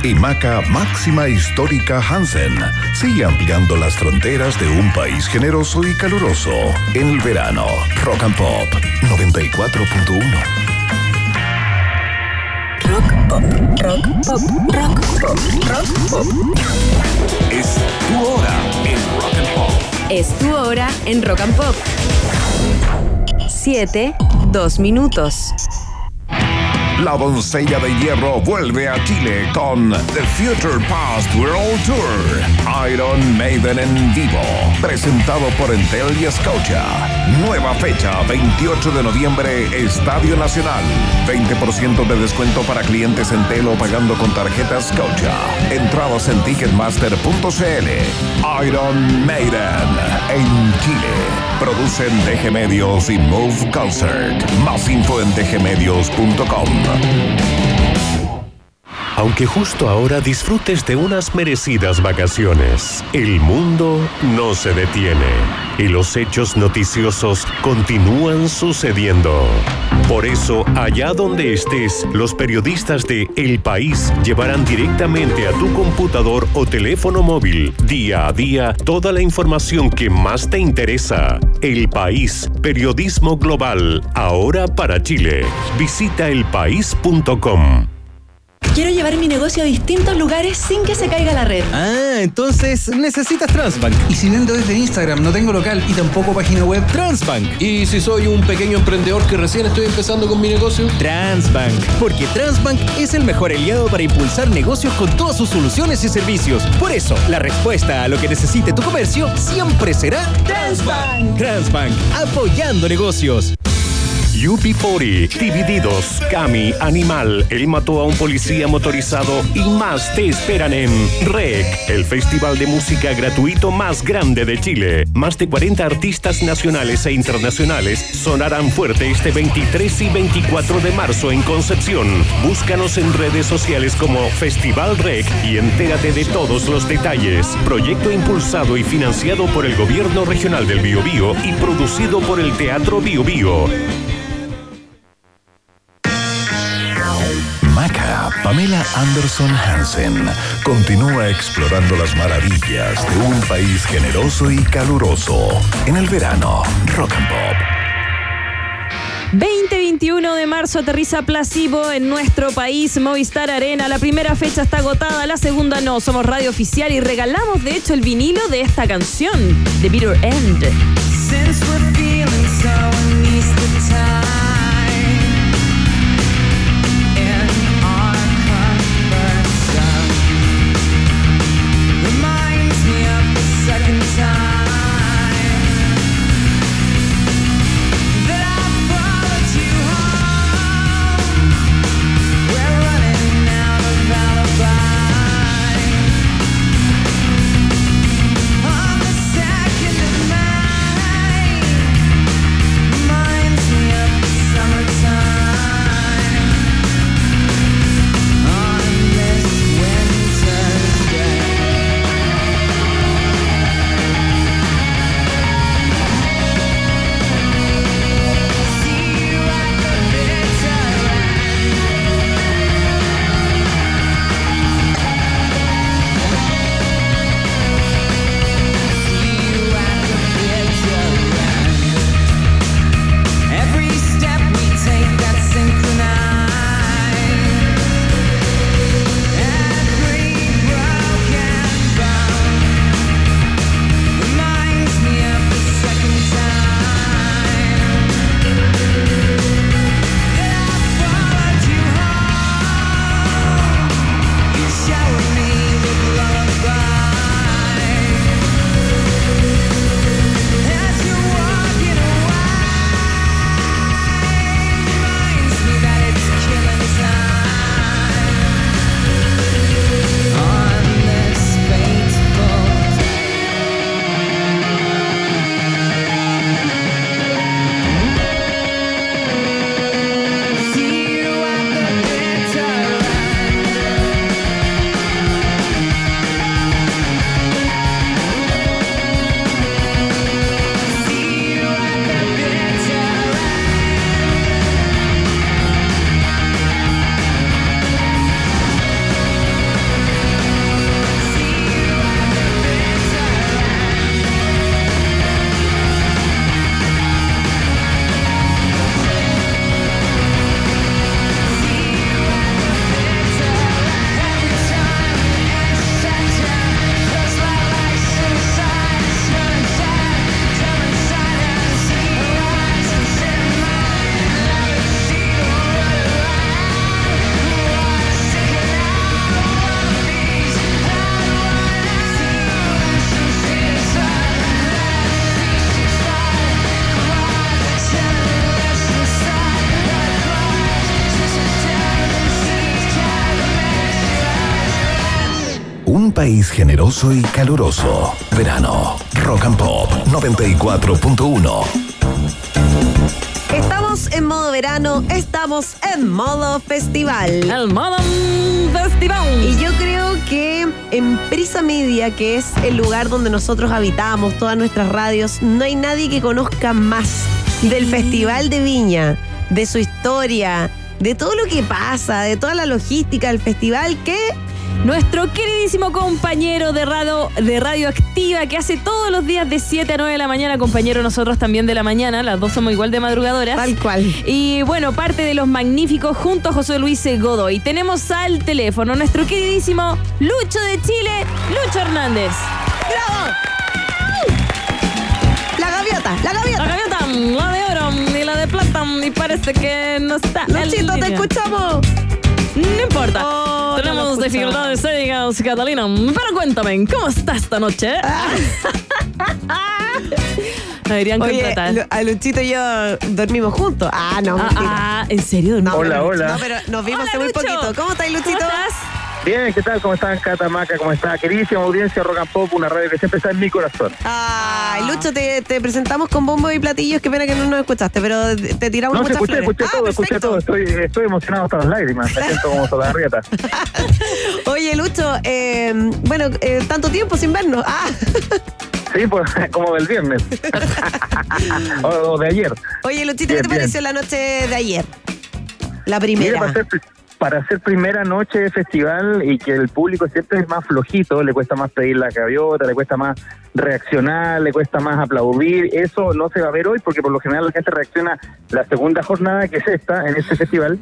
pausa. Y Maca Máxima Histórica Hansen sigue ampliando las fronteras de un país generoso y caluroso en el verano. Rock and Pop 94.1. Rock pop, rock pop, rock pop, rock pop. Es tu hora en Rock and Pop. Es tu hora en Rock and Pop. 7, 2 minutos. La doncella de hierro vuelve a Chile con The Future Past World Tour. Iron Maiden en vivo. Presentado por Entel y Scotia. Nueva fecha, 28 de noviembre, Estadio Nacional. 20% de descuento para clientes Entel o pagando con tarjeta Scotia. Entradas en ticketmaster.cl. Iron Maiden en Chile. Producen DG Medios y Move Concert. Más info en dgmedios.com. Aunque justo ahora disfrutes de unas merecidas vacaciones, el mundo no se detiene y los hechos noticiosos continúan sucediendo. Por eso, allá donde estés, los periodistas de El País llevarán directamente a tu computador o teléfono móvil, día a día, toda la información que más te interesa. El País, periodismo global, ahora para Chile. Visita elpaís.com. Quiero llevar mi negocio a distintos lugares sin que se caiga la red. Ah, entonces necesitas Transbank. Y si vendo desde Instagram, no tengo local y tampoco página web. Transbank. ¿Y si soy un pequeño emprendedor que recién estoy empezando con mi negocio? Transbank. Porque Transbank es el mejor aliado para impulsar negocios con todas sus soluciones y servicios. Por eso, la respuesta a lo que necesite tu comercio siempre será Transbank. Transbank, apoyando negocios. UP40, Divididos, Cami, Animal, Él mató a un policía motorizado y más te esperan en REC, el festival de música gratuito más grande de Chile. Más de 40 artistas nacionales e internacionales sonarán fuerte este 23 y 24 de marzo en Concepción. Búscanos en redes sociales como Festival REC y entérate de todos los detalles. Proyecto impulsado y financiado por el Gobierno Regional del Biobío y producido por el Teatro Biobío. Pamela Anderson Hansen continúa explorando las maravillas de un país generoso y caluroso en el verano. Rock and Pop. 20-21 de marzo aterriza Placebo en nuestro país, Movistar Arena. La primera fecha está agotada, la segunda no. Somos radio oficial y regalamos de hecho el vinilo de esta canción, The Bitter End. Since we're feeling so y caluroso. Verano. Rock and Pop 94.1. Estamos en modo verano, estamos en modo festival. El Modern Festival. Y yo creo que en Prisa Media, que es el lugar donde nosotros habitamos, todas nuestras radios, no hay nadie que conozca más del Festival de Viña, de su historia, de todo lo que pasa, de toda la logística del festival que Nuestro queridísimo compañero de radio, de radio Activa que hace todos los días de 7 a 9 de la mañana, compañero nosotros también de la mañana, las dos somos igual de madrugadoras. tal cual. Y bueno, parte de los magníficos junto a José Luis Godoy. Tenemos al teléfono nuestro queridísimo Lucho de Chile, Lucho Hernández. ¡Bravo! La gaviota, la La gaviota. gaviota, la de oro y la de plata, y parece que no está. Luchito, te escuchamos. No importa. Oh, no Tenemos escuchaba. dificultades técnicas, Catalina. Pero cuéntame, ¿cómo está esta noche? Me deberían Oye, contratar. Lu- a Luchito y yo dormimos juntos. Ah, no, Ah, ah, ¿en serio? No, Hola, hola. No, pero nos vimos Hola, hace muy Lucho. poquito. ¿Cómo estáis, Luchito? ¿Cómo estás? Bien, ¿qué tal? ¿Cómo están, Catamaca? ¿Cómo está? Queridísima audiencia Rock and Pop, una radio que siempre está en mi corazón. Ay, Lucho, te, te presentamos con bombo y platillos. Qué pena que no nos escuchaste, pero te tiramos No, muchas escuché, flores. escuché Ah, todo, escuché todo. Estoy, estoy emocionado hasta las lágrimas. Me siento como Solarrieta. Oye, Lucho, eh, bueno, eh, tanto tiempo sin vernos. Ah, Sí, pues como del viernes. o, o de ayer. oye, Luchito, ¿qué te bien. pareció la noche de ayer? La Mira, primera. para hacer, para hacer primera noche de festival y que el público siempre es más flojito, le cuesta más pedir la gaviota, le cuesta más reaccionar, le cuesta más aplaudir. Eso no se va a ver hoy porque por lo general la gente reacciona la segunda jornada que es esta, en este festival.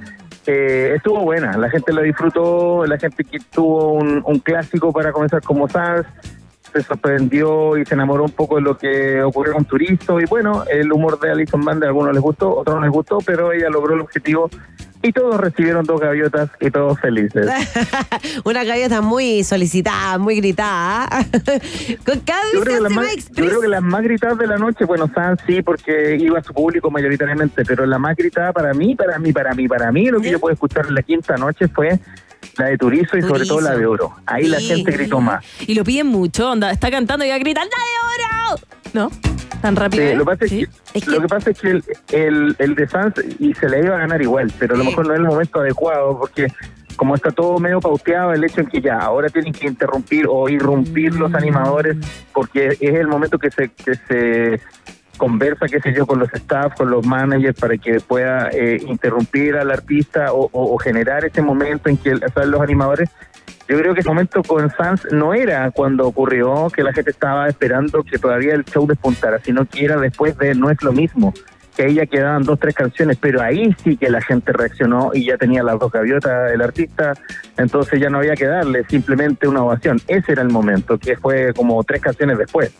Eh, estuvo buena, la gente lo disfrutó, la gente que tuvo un, clásico para comenzar como Sans, se sorprendió y se enamoró un poco de lo que ocurrió con Turizo y bueno, el humor de Alison Band a algunos les gustó, otros no les gustó, pero ella logró el objetivo y todos recibieron dos gaviotas y todos felices. Una gaviota muy solicitada, muy gritada. Con cada Yo creo, que las se más, yo creo que las más gritadas de la noche, bueno, San sí, porque iba a su público mayoritariamente, pero la más gritada para mí, para mí, para mí, para mí, lo que yo pude escuchar en la quinta noche fue la de Turizo y sobre todo la de Oro. Ahí la gente gritó más. Y lo piden mucho, onda. Está cantando y va a gritar, ¡La de oro! ¿No? Tan rápido. Sí, lo, que pasa es que, lo que pasa es que el, el, el de Sanz y se le iba a ganar igual, pero a lo mejor no es el momento adecuado porque como está todo medio pauteado, el hecho en que ya ahora tienen que interrumpir o irrumpir los animadores porque es el momento que se que se conversa, qué sé yo, con los staff, con los managers para que pueda eh, interrumpir al artista o, o- o generar ese momento en que están los animadores. Yo creo que ese momento con Sans no era cuando ocurrió que la gente estaba esperando que todavía el show despuntara, sino que era después de No es lo mismo, que ahí ya quedaban dos, tres canciones, pero ahí sí que la gente reaccionó y ya tenía las dos gaviotas el artista, entonces ya no había que darle simplemente una ovación. Ese era el momento, que fue como tres canciones después.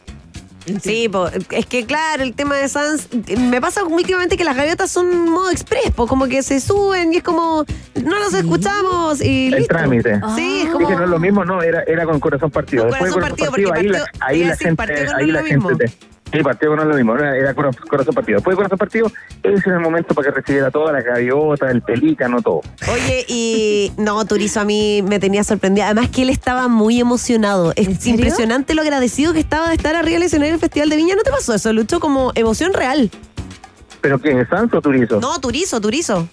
Sí, po, es que claro, el tema de Sans, me pasa últimamente que las gaviotas son modo express, po, como que se suben y es como, no los escuchamos y El listo. trámite. Sí, es Sí, como... que no es lo mismo, no, era, era con corazón partido. Con Después de corazón corazón partido, partido, ahí, porque la, partido- ahí iba a la decir, gente, partido con no ahí es la lo gente, mismo. te- sí, partido no es lo mismo, era, era cora- corazón partido. Después de corazón partido, ese era el momento para que recibiera toda la gaviota, el pelícano, todo. Oye, y no, Turizo a mí me tenía sorprendida. Además que él estaba muy emocionado. Es impresionante lo agradecido que estaba de estar arriba del escenario del Festival de Viña. ¿No te pasó eso? Lucho como emoción real. ¿Pero quién es Sanz o Turizo? No, Turizo, Turizo.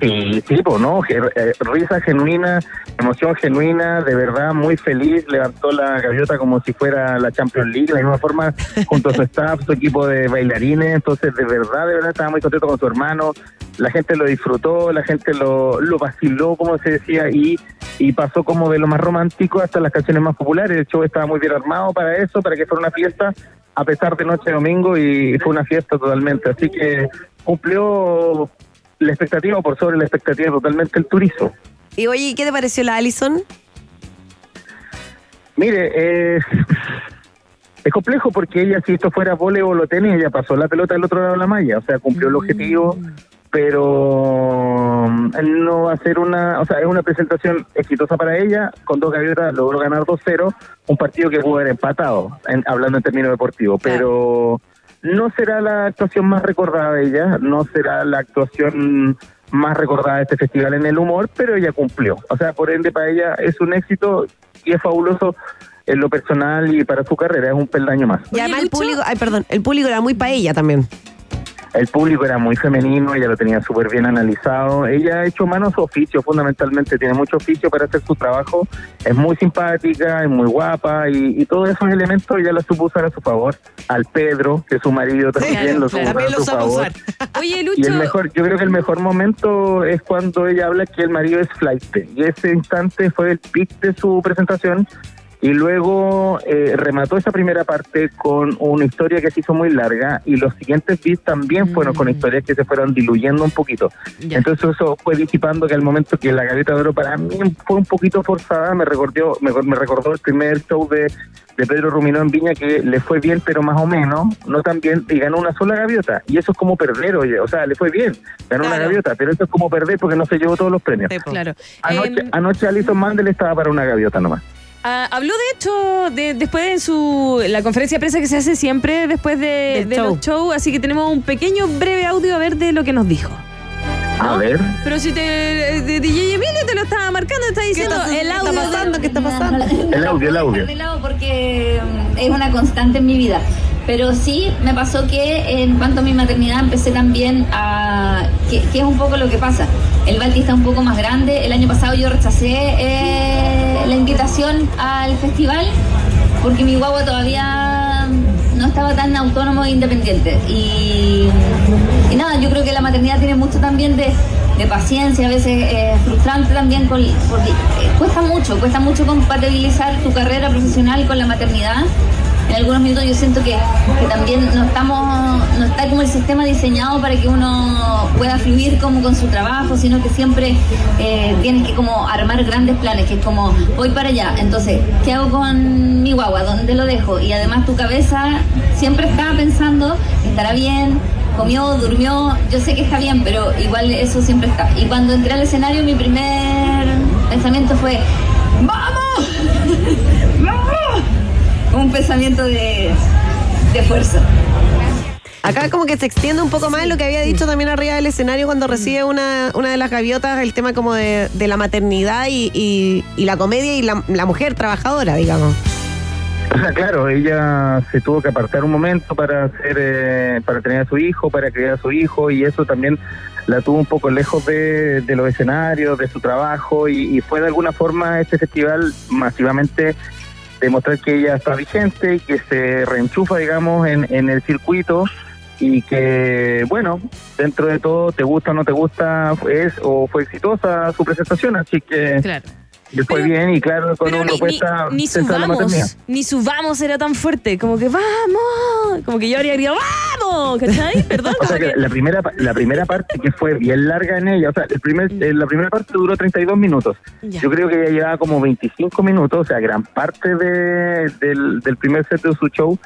Sí, sí, pues no, eh, risa genuina, emoción genuina, de verdad muy feliz, levantó la gaviota como si fuera la Champions League, de la misma forma, junto a su staff, su equipo de bailarines, entonces de verdad, de verdad estaba muy contento con su hermano, la gente lo disfrutó, la gente lo, lo vaciló, como se decía, y, y pasó como de lo más romántico hasta las canciones más populares, el show estaba muy bien armado para eso, para que fuera una fiesta, a pesar de noche de domingo, y fue una fiesta totalmente, así que cumplió la expectativa o por sobre la expectativa totalmente el turizo. Y oye, ¿qué te pareció la Allison? Mire, es, es complejo porque ella, si esto fuera voleibol o tenis, ella pasó la pelota del otro lado de la malla, o sea, cumplió el objetivo, pero mm, no va a ser una, o sea, es una presentación exitosa para ella, con dos gaviotas logró ganar 2-0, un partido que pudo haber empatado, en- hablando en términos deportivos, pero no será la actuación más recordada de ella, no será la actuación más recordada de este festival en el humor, pero ella cumplió. O sea, por ende, para ella es un éxito y es fabuloso en lo personal y para su carrera, es un peldaño más. Y además el público, ay, perdón, el público era muy para ella también. El público era muy femenino, ella lo tenía súper bien analizado. Ella ha hecho manos oficio, fundamentalmente, tiene mucho oficio para hacer su trabajo. Es muy simpática, es muy guapa y, y todos esos elementos ella los supo usar a su favor. Al Pedro, que es su marido también, lo supo usar a su favor. usar. Oye, Y el Lucho. mejor, yo creo que el mejor momento es cuando ella habla que el marido es flight. Y ese instante fue el pic de su presentación. Y luego eh, remató esa primera parte con una historia que se hizo muy larga. Y los siguientes beats también fueron con historias que se fueron diluyendo un poquito. Entonces eso fue disipando que al momento que la gaviota de oro para mí fue un poquito forzada, me recordó, me, me recordó el primer show de, de Pedro Ruminó en Viña que le fue bien, pero más o menos, no tan bien, y ganó una sola gaviota. Y eso es como perder, oye, o sea, le fue bien, ganó una gaviota, pero eso es como perder porque no se llevó todos los premios. Claro. Anoche, Em, anoche Alison Mandel estaba para una gaviota nomás. Ah, habló de hecho de, después de su la conferencia de prensa que se hace siempre después de, Del de show. los shows, así que tenemos un pequeño breve audio a ver de lo que nos dijo. A ver. Pero si te de DJ Emilio te lo estaba marcando, está diciendo está- el qué está audio. pasando? ¿Qué está pasando? El audio, el audio. de lado porque mm, es una constante en mi vida. Pero sí me pasó que en cuanto a mi maternidad empecé también a... que, que es un poco lo que pasa. El Balti está un poco más grande. El año pasado yo rechacé eh, la invitación al festival porque mi guagua todavía no estaba tan autónomo e independiente. Y, nada, yo creo que la maternidad tiene mucho también de, de paciencia, a veces eh, frustrante también, porque eh, cuesta mucho, cuesta mucho compatibilizar tu carrera profesional con la maternidad. En algunos minutos yo siento que, también no estamos, no está como el sistema diseñado para que uno pueda fluir como con su trabajo, sino que siempre eh, tienes que como armar grandes planes, que es como voy para allá, entonces, ¿qué hago con mi guagua? ¿Dónde lo dejo? Y además tu cabeza siempre está pensando, estará bien, comió, durmió, yo sé que está bien, pero igual eso siempre está. Y cuando entré al escenario mi primer pensamiento fue, Un pensamiento de, de fuerza. Acá como que se extiende un poco más lo que había dicho también arriba del escenario cuando recibe una, una de las gaviotas, el tema como de, de la maternidad y, y- y la comedia y la, la mujer trabajadora, digamos. O sea, claro, ella se tuvo que apartar un momento para hacer, eh, para tener a su hijo, para criar a su hijo, y eso también la tuvo un poco lejos de, de los escenarios, de su trabajo, y, y fue de alguna forma este festival masivamente demostrar que ella está vigente y que se reenchufa, digamos, en, en el circuito y que, bueno, dentro de todo, te gusta o no te gusta, es o fue exitosa su presentación, así que Claro. le fue bien y claro, con Pero uno ni, ni, ni su pensar en la maternidad. vamos, ni su vamos era tan fuerte, como que vamos, como que yo habría gritado ¡vamos! ¿Cachai? Perdón, O sea que la primera la primera parte que fue bien larga en ella, o sea, el primer, eh, la primera parte duró 32 minutos. Ya. Yo creo que ella llevaba como 25 minutos, o sea, gran parte de, del, del primer set de su show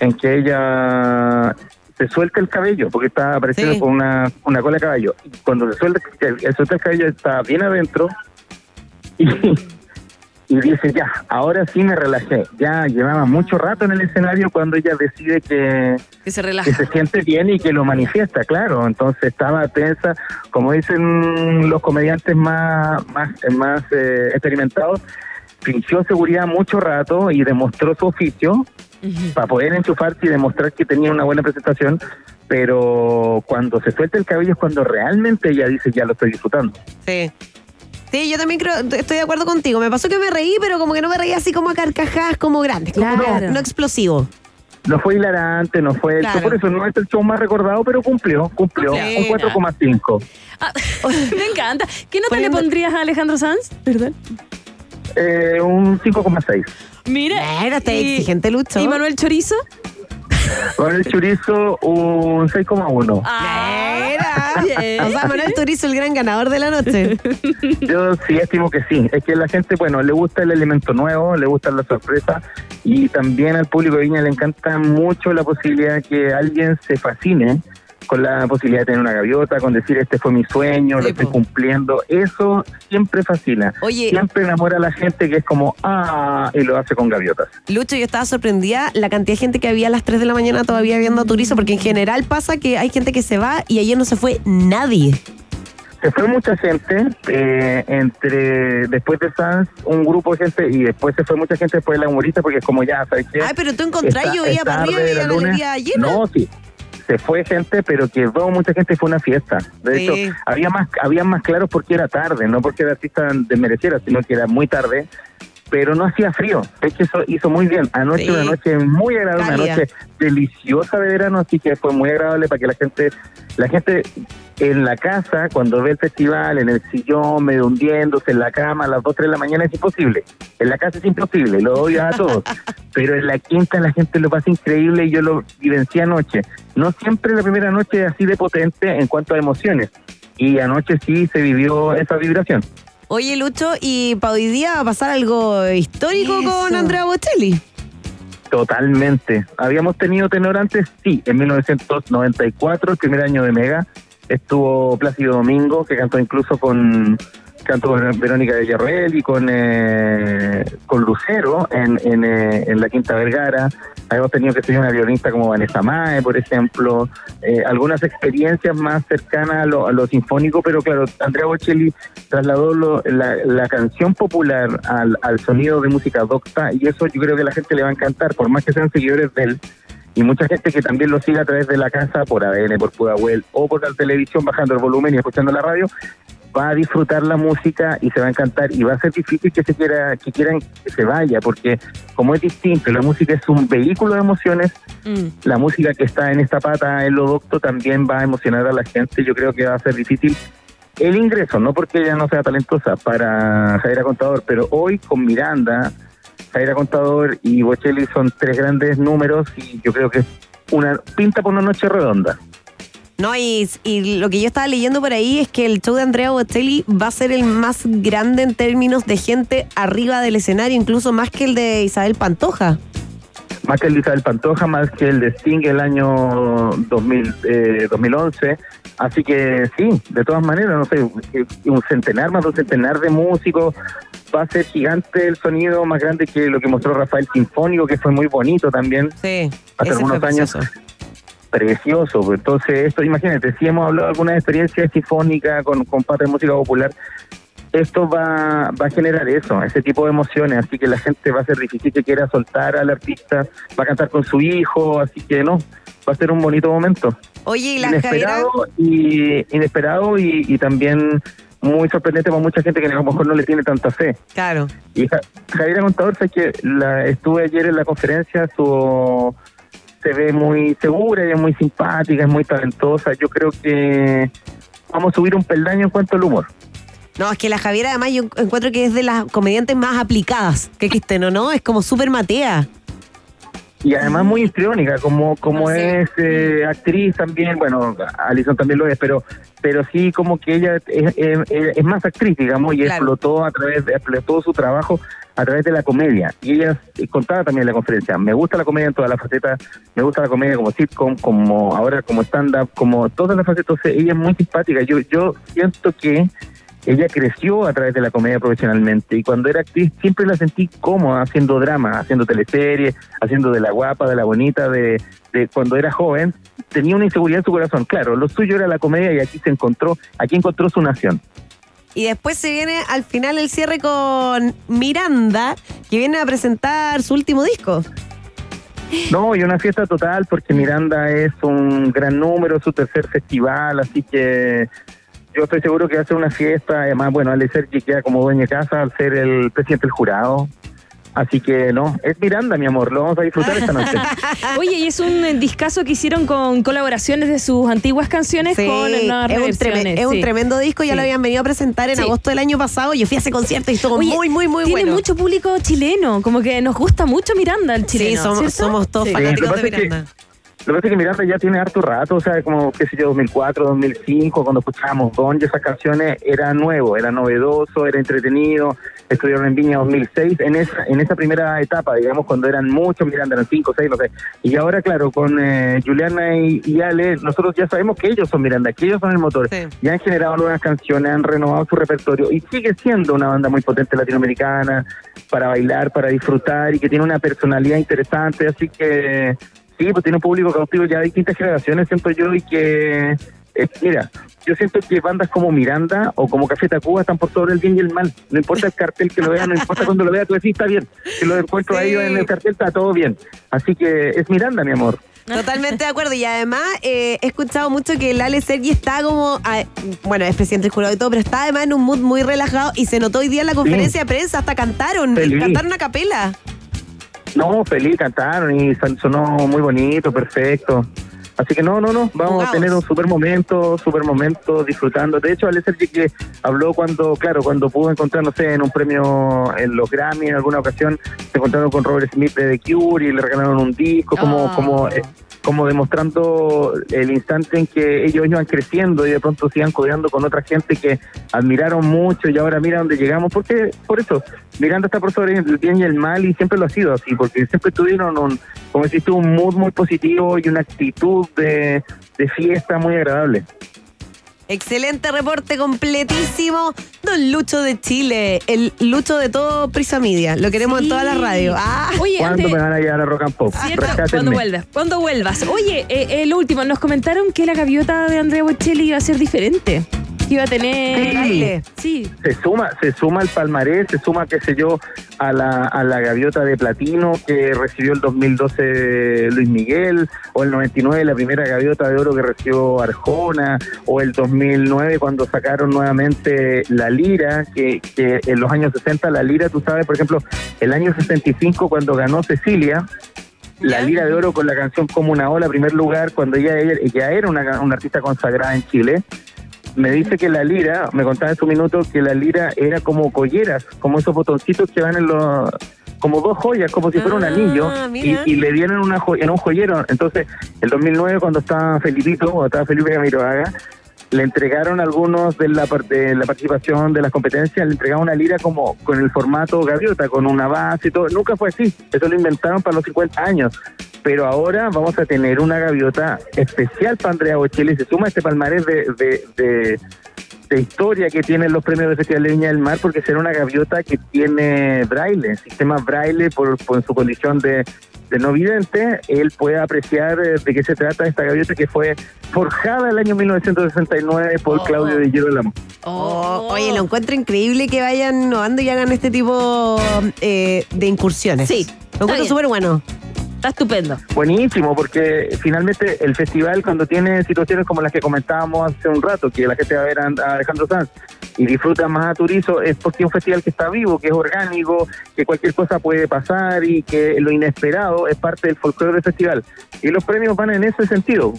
en que ella se suelta el cabello, porque está apareciendo Sí. con una, una cola de caballo. Y cuando se suelta, el, el suelta el cabello está bien adentro y, y dice, ya, ahora sí me relajé. Ya llevaba mucho rato en el escenario cuando ella decide que, que se que relaja. se siente bien y que lo manifiesta, claro. Entonces estaba tensa, como dicen los comediantes más, más, más eh, experimentados, fingió seguridad mucho rato y demostró su oficio para poder enchufarse y demostrar que tenía una buena presentación, pero cuando se suelta el cabello es cuando realmente ella dice ya lo estoy disfrutando. Sí. Sí, yo también creo, estoy de acuerdo contigo. Me pasó que me reí, pero como que no me reí así como a carcajadas como grandes, como Claro. no, no explosivo. No fue hilarante, no fue el Claro. por eso no es el show más recordado, pero cumplió, cumplió, Cumplió. un 4,5. Ah, me encanta. ¿Qué nota le pondrías a Alejandro Sanz? ¿Verdad? Eh, un 5,6. Mira. Mira, está y- exigente, Lucho. ¿Y Manuel Chorizo? Con el chorizo, un 6,1. Ah, Mira. bien. O sea, Manuel Turizo, el gran ganador de la noche. Yo sí estimo que sí. Es que a la gente, bueno, le gusta el elemento nuevo, le gusta la sorpresa y también al público de Viña le encanta mucho la posibilidad de que alguien se fascine con la posibilidad de tener una gaviota, con decir este fue mi sueño, lo estoy po. cumpliendo. Eso siempre fascina. Oye. Siempre enamora a la gente que es como, ah, y lo hace con gaviotas. Lucho, yo estaba sorprendida la cantidad de gente que había a las 3 de la mañana todavía viendo a Turizo, porque en general pasa que hay gente que se va y ayer no se fue nadie. se fue mucha gente, eh, entre después de Sans, un grupo de gente, y después se fue mucha gente después de la humorista, porque es como ya, ¿sabes qué? Ay, pero tú encontrás, yo iba para arriba y la galería llena. No, sí. Se fue gente, pero quedó mucha gente y fue una fiesta. De Sí. hecho, había más, había más claros porque era tarde, no porque el artista desmereciera, sino que era muy tarde. Pero no hacía frío. Es que eso hizo muy bien. Anoche, Sí. una noche muy agradable, una noche deliciosa de verano, así que fue muy agradable para que la gente, la gente en la casa, cuando ve el festival, en el sillón, medio hundiéndose en la cama a las 2, 3 de la mañana, es imposible. En la casa es imposible, lo odio a todos. Pero en la quinta la gente lo pasa increíble y yo lo vivencié anoche. No siempre la primera noche es así de potente en cuanto a emociones. Y anoche sí se vivió esa vibración. Oye, Lucho, y para hoy día va a pasar algo histórico con. Andrea Bocelli. Totalmente. Habíamos tenido tenor antes, sí, en 1994, el primer año de Mega, estuvo Plácido Domingo, que cantó incluso con cantó con Verónica de Villarreal y con eh, con Lucero en, en, eh, la Quinta Vergara. Habíamos tenido que ser una violinista como Vanessa Mae, por ejemplo, eh, algunas experiencias más cercanas a lo, a lo sinfónico, pero claro, Andrea Bocelli trasladó lo- la, la canción popular al, al sonido de música docta y eso yo creo que la gente le va a encantar, por más que sean seguidores de él. Y mucha gente que también lo sigue a través de la casa, por ADN, por Pudahuel o por la televisión, bajando el volumen y escuchando la radio, va a disfrutar la música y se va a encantar. Y va a ser difícil que se quiera que quieran que se vaya porque como es distinto la música es un vehículo de emociones Mm. la música que está en esta pata en lo docto también va a emocionar a la gente. Yo creo que va a ser difícil el ingreso no porque ella no sea talentosa para Jaira Contador pero hoy con Miranda Jaira Contador y Bocelli son tres grandes números y yo creo que una pinta por una noche redonda No, y, y lo que yo estaba leyendo por ahí es que el show de Andrea Bocelli va a ser el más grande en términos de gente arriba del escenario, incluso más que el de Isabel Pantoja. más que el de Isabel Pantoja, más que el de Sting el año 2000, eh, 2011. Así que sí, de todas maneras, no sé, un centenar, más un centenar de músicos. Va a ser gigante el sonido, más grande que lo que mostró Rafael Sinfónico, que fue muy bonito también. Sí, Hace algunos años. Precioso, entonces esto, imagínate, si hemos hablado de alguna experiencia sinfónica con, con parte de música popular, esto va, va a generar eso, ese tipo de emociones, así que la gente va a ser difícil que quiera soltar al artista, va a cantar con su hijo, así que no, va a ser un bonito momento. Oye, y la. Inesperado y, inesperado y, y también muy sorprendente para mucha gente que a lo mejor no le tiene tanta fe. Claro. Y Ja- Javiera Contador, sé que la, estuve ayer en la conferencia, su, se ve muy segura, ella es muy simpática, es muy talentosa. Yo creo que vamos a subir un peldaño en cuanto al humor. No, es que la Javiera además yo encuentro que es de las comediantes más aplicadas que existen, ¿o no? Es como súper matea. Y además muy histriónica, como, como sí. es eh, actriz también, bueno, Alison también lo es, pero pero sí como que ella es, es- es más actriz, digamos, y Claro. explotó a través de, explotó su trabajo a través de la comedia. Y ella eh, contaba también en la conferencia, me gusta la comedia en todas las facetas, me gusta la comedia como sitcom, como ahora como stand-up, como todas las facetas. Entonces, ella es muy simpática. Yo, yo siento que ella creció a través de la comedia profesionalmente y cuando era actriz siempre la sentí cómoda haciendo drama, haciendo teleseries, haciendo de la guapa, de la bonita, de, de cuando era joven. Tenía una inseguridad en su corazón. Claro, lo suyo era la comedia y aquí se encontró, aquí encontró su nación. Y después se viene al final el cierre con Miranda, que viene a presentar su último disco. No, y una fiesta total porque Miranda es un gran número, su tercer festival, así que yo estoy seguro que ser una fiesta. Además, bueno, Ale Sergi queda como dueño de casa al ser el presidente del jurado. Así que no, es Miranda, mi amor, lo vamos a disfrutar esta noche. Oye, y es un eh, discazo que hicieron con colaboraciones de sus antiguas canciones Sí, con nuevas es, un treme- es un tremendo disco, ya Sí. lo habían venido a presentar en Sí. agosto del año pasado. Yo fui a ese concierto y estuvo Oye, muy, muy, muy tiene bueno. mucho público chileno, como que nos gusta mucho Miranda el chileno. Sí, somos, todos Sí. fanáticos de pasa es que- Miranda. Lo que pasa es que Miranda ya tiene harto rato, o sea, como, qué sé yo, 2004, 2005, cuando escuchábamos Don y esas canciones, era nuevo, era novedoso, era entretenido. Estuvieron en Viña 2006, en esa, en esa primera etapa, digamos, cuando eran muchos Miranda, eran 5, 6, no sé. Y ahora, claro, con eh, Juliana y, y Ale, nosotros ya sabemos que ellos son Miranda, que ellos son el motor. Sí. Ya han generado nuevas canciones, han renovado su repertorio y sigue siendo una banda muy potente latinoamericana para bailar, para disfrutar y que tiene una personalidad interesante, así que sí, pues tiene un público cautivo ya de distintas generaciones, siento yo, y que eh, mira, yo siento que bandas como Miranda o como Café Tacuba están por sobre el bien y el mal. No importa el cartel que lo vean, no importa cuando lo veas, tú decís, está bien. Si lo encuentro ahí en el cartel, está todo bien. Así que es Miranda, mi amor. Totalmente de acuerdo. Y además, eh, he escuchado mucho que el Ale Sergi está como. ah, bueno, es presidente del jurado y todo, pero está además en un mood muy relajado. Y se notó hoy día en la conferencia de prensa. Hasta cantaron. Feliz. Cantaron a capela. No, feliz, cantaron y son- sonó muy bonito, perfecto. Así que no, no, no, vamos a tener un super momento, super momento disfrutando. De hecho, Ale Sergi que habló cuando, claro, cuando pudo encontrar, no sé, en un premio en los Grammy en alguna ocasión, se encontraron con Robert Smith de The Cure y le regalaron un disco, como, Ah. como, eh, como demostrando el instante en que ellos iban creciendo y de pronto se iban codeando con otra gente que admiraron mucho y ahora mira dónde llegamos. Porque, por eso, Miranda está por sobre el bien y el mal y siempre lo ha sido así, porque siempre tuvieron un, como decís tú, un mood muy positivo y una actitud de, de fiesta muy agradable. Excelente reporte completísimo. Don Lucho de Chile. El Lucho de todo Prisa Media. Lo queremos en toda la radio. Ah. Oye, ¿Cuándo antes- me van a llevar a Rock and Pop? Cuando vuelvas, cuando vuelvas. Oye, eh, el último, nos comentaron que la gaviota de Andrea Bocelli iba a ser diferente. Que iba a tener. Sí. Sí. se suma se suma al palmarés, se suma, qué sé yo, a la, a la gaviota de platino que recibió el 2012 Luis Miguel, o el 99 la primera gaviota de oro que recibió Arjona, o el 2009 cuando sacaron nuevamente la lira, que, que en los años 60 la lira, tú sabes, por ejemplo, el año 65 cuando ganó Cecilia, la lira de oro con la canción Como una ola, primer lugar, cuando ella, ella ya era una, una artista consagrada en Chile, me dice que la lira, me contaba en su minuto que la lira era como colleras, como esos botoncitos que van en los como dos joyas, como si fuera un anillo, y, y le dieron una jo- en un joyero. Entonces, el 2009, cuando estaba Felipito, cuando estaba Felipe Camiroaga, le entregaron algunos de la, de la participación de las competencias, le entregaron una lira como con el formato gaviota, con una base y todo. Nunca fue así, eso lo inventaron para los 50 años. Pero ahora vamos a tener una gaviota especial para Andrea Bocelli, se suma este palmarés de, de, de- de historia que tienen los premios de Festival de Viña del Mar, porque será una gaviota que tiene braille, sistema braille por, por su condición de, de no vidente, él puede apreciar eh, de qué se trata esta gaviota que fue forjada el año 1969 por Claudio de Girolamo. Oh, oye, lo encuentro increíble que vayan innovando y hagan este tipo eh, de incursiones. Sí. Lo encuentro súper bueno. Está estupendo. Buenísimo, porque finalmente el festival cuando tiene situaciones como las que comentábamos hace un rato, que la gente va a ver a Alejandro Sanz y disfruta más a Turizo, es porque es un festival que está vivo, que es orgánico, que cualquier cosa puede pasar y que lo inesperado es parte del folclore del festival. Y los premios van en ese sentido.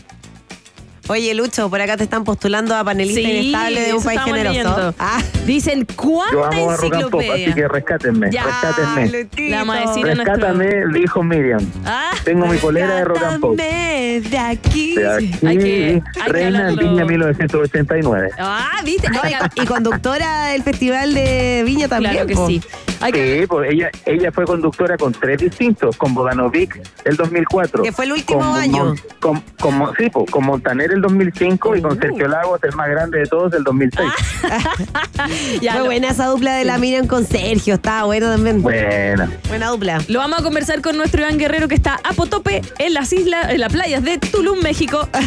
Oye, Lucho, por acá te están postulando a panelista Sí, inestable de un país generoso. Ah. Dicen, Yo ¿cuánta amo a Rock and Pop, así enciclopedia? que rescátenme, Ya, rescátenme. Le vamos a decir a nuestro... Rescátame, dijo Miriam. Ah. Tengo mi polera de Rock and Pop. Rescátame de aquí. De aquí, Hay que- hay que Reina en hablarlo. Viña 1989. Ah, ¿viste? No, y, co- y conductora del Festival de Viña también. Claro que po. sí. Hay que- Sí, pues ella, ella fue conductora con tres distintos, con Bodanovic el 2004. Que fue el último con año. Mon- con, sí, pues, con Montaner el 2005 y con Sergio Lagos, el más grande de todos, el 2006. Ya, Fue lo- buena esa dupla de la Miriam con Sergio. Estaba bueno también. Buena. Buena dupla. Lo vamos a conversar con nuestro Iván Guerrero que está a Potope en las islas, en las playas de Tulum, México.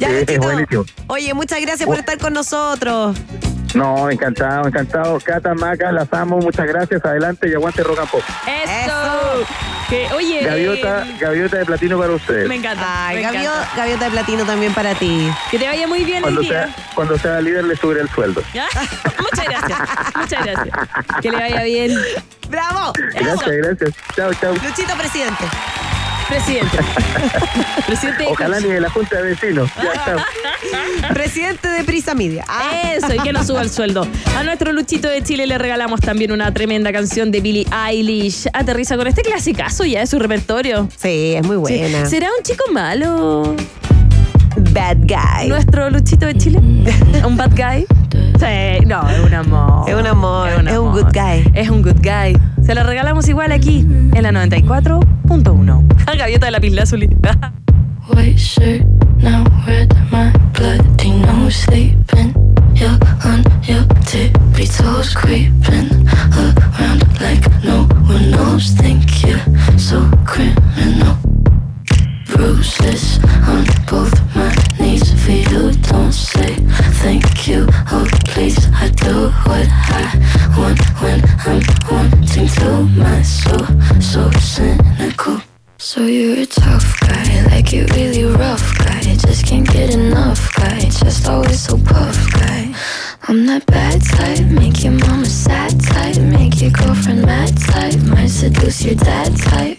Ya, Sí, es buenísimo. Oye, muchas gracias por estar con nosotros. No, encantado, encantado. Cata, Maca, las amo, muchas gracias. Adelante y aguante Rock and Pop. Eso. Que, oye, Gaviota, eh, gaviota de platino para ustedes. me encanta. Ay, me Gavio- encanta. gaviota de platino también para ti. Que te vaya muy bien Cuando el día. sea, cuando sea líder le subiré el sueldo. ¿Ya? Muchas gracias. Muchas gracias. Que le vaya bien. ¡Bravo! Gracias, gracias. Chao, chao. Luchito, presidente. Presidente. Presidente. de Ojalá ni de la Junta de Vecinos. Ya. Presidente de Prisa Media. Ah. Eso, y que nos suba el sueldo. A nuestro Luchito de Chile le regalamos también una tremenda canción de Billie Eilish. Aterriza con este clasicazo ya de su repertorio. Sí, es muy buena. Sí. ¿Será un chico malo Bad guy. nuestro Luchito de Chile? ¿Un bad guy? Sí, no, es un amor. Es un amor, es un amor. good guy. Es un good guy. Se la regalamos igual aquí, en la 94.1. A Gaviota de la Pislázuli. White shirt, now around like no one knows. So criminal. bruises on both my knees for you. Don't say thank you, oh please. I do what I want when I'm wanting to. My soul so cynical. So you're a tough guy, like you really rough guy. Just can't get enough guy, just always so puff guy. I'm that bad type, make your mama sad type, make your girlfriend mad type, might seduce your dad type.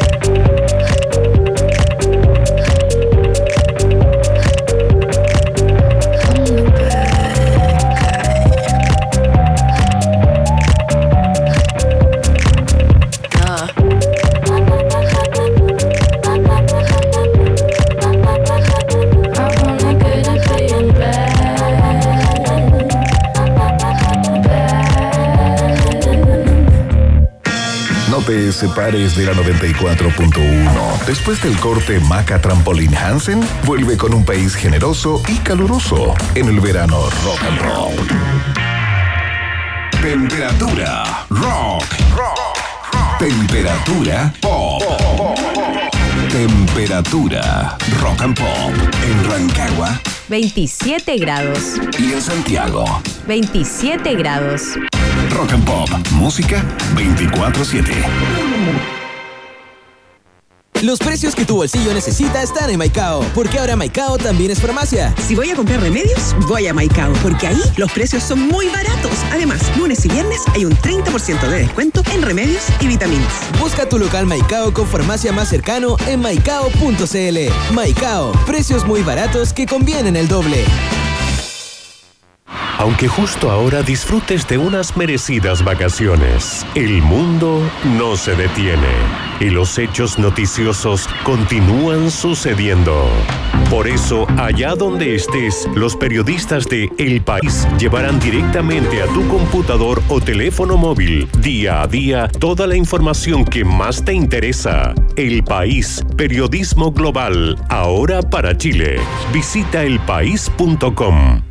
Separes de la 94.1. Después del corte Maca Trampolin Hansen, vuelve con un país generoso y caluroso en el verano rock and roll. Temperatura rock. Temperatura pop. Temperatura rock and pop en Rancagua 27 grados. y en Santiago. 27 grados. Rock and pop, música 24/7. Los precios que tu bolsillo necesita están en Maicao, porque ahora Maicao también es farmacia. Si voy a comprar remedios, voy a Maicao, porque ahí los precios son muy baratos. Además, lunes y viernes hay un 30% de descuento en remedios y vitaminas. Busca tu local Maicao con farmacia más cercano en maicao.cl. Maicao, precios muy baratos que convienen el doble. Aunque justo ahora disfrutes de unas merecidas vacaciones, el mundo no se detiene y los hechos noticiosos continúan sucediendo. Por eso, allá donde estés, los periodistas de El País llevarán directamente a tu computador o teléfono móvil, día a día, toda la información que más te interesa. El País, periodismo global, ahora para Chile. Visita elpaís.com.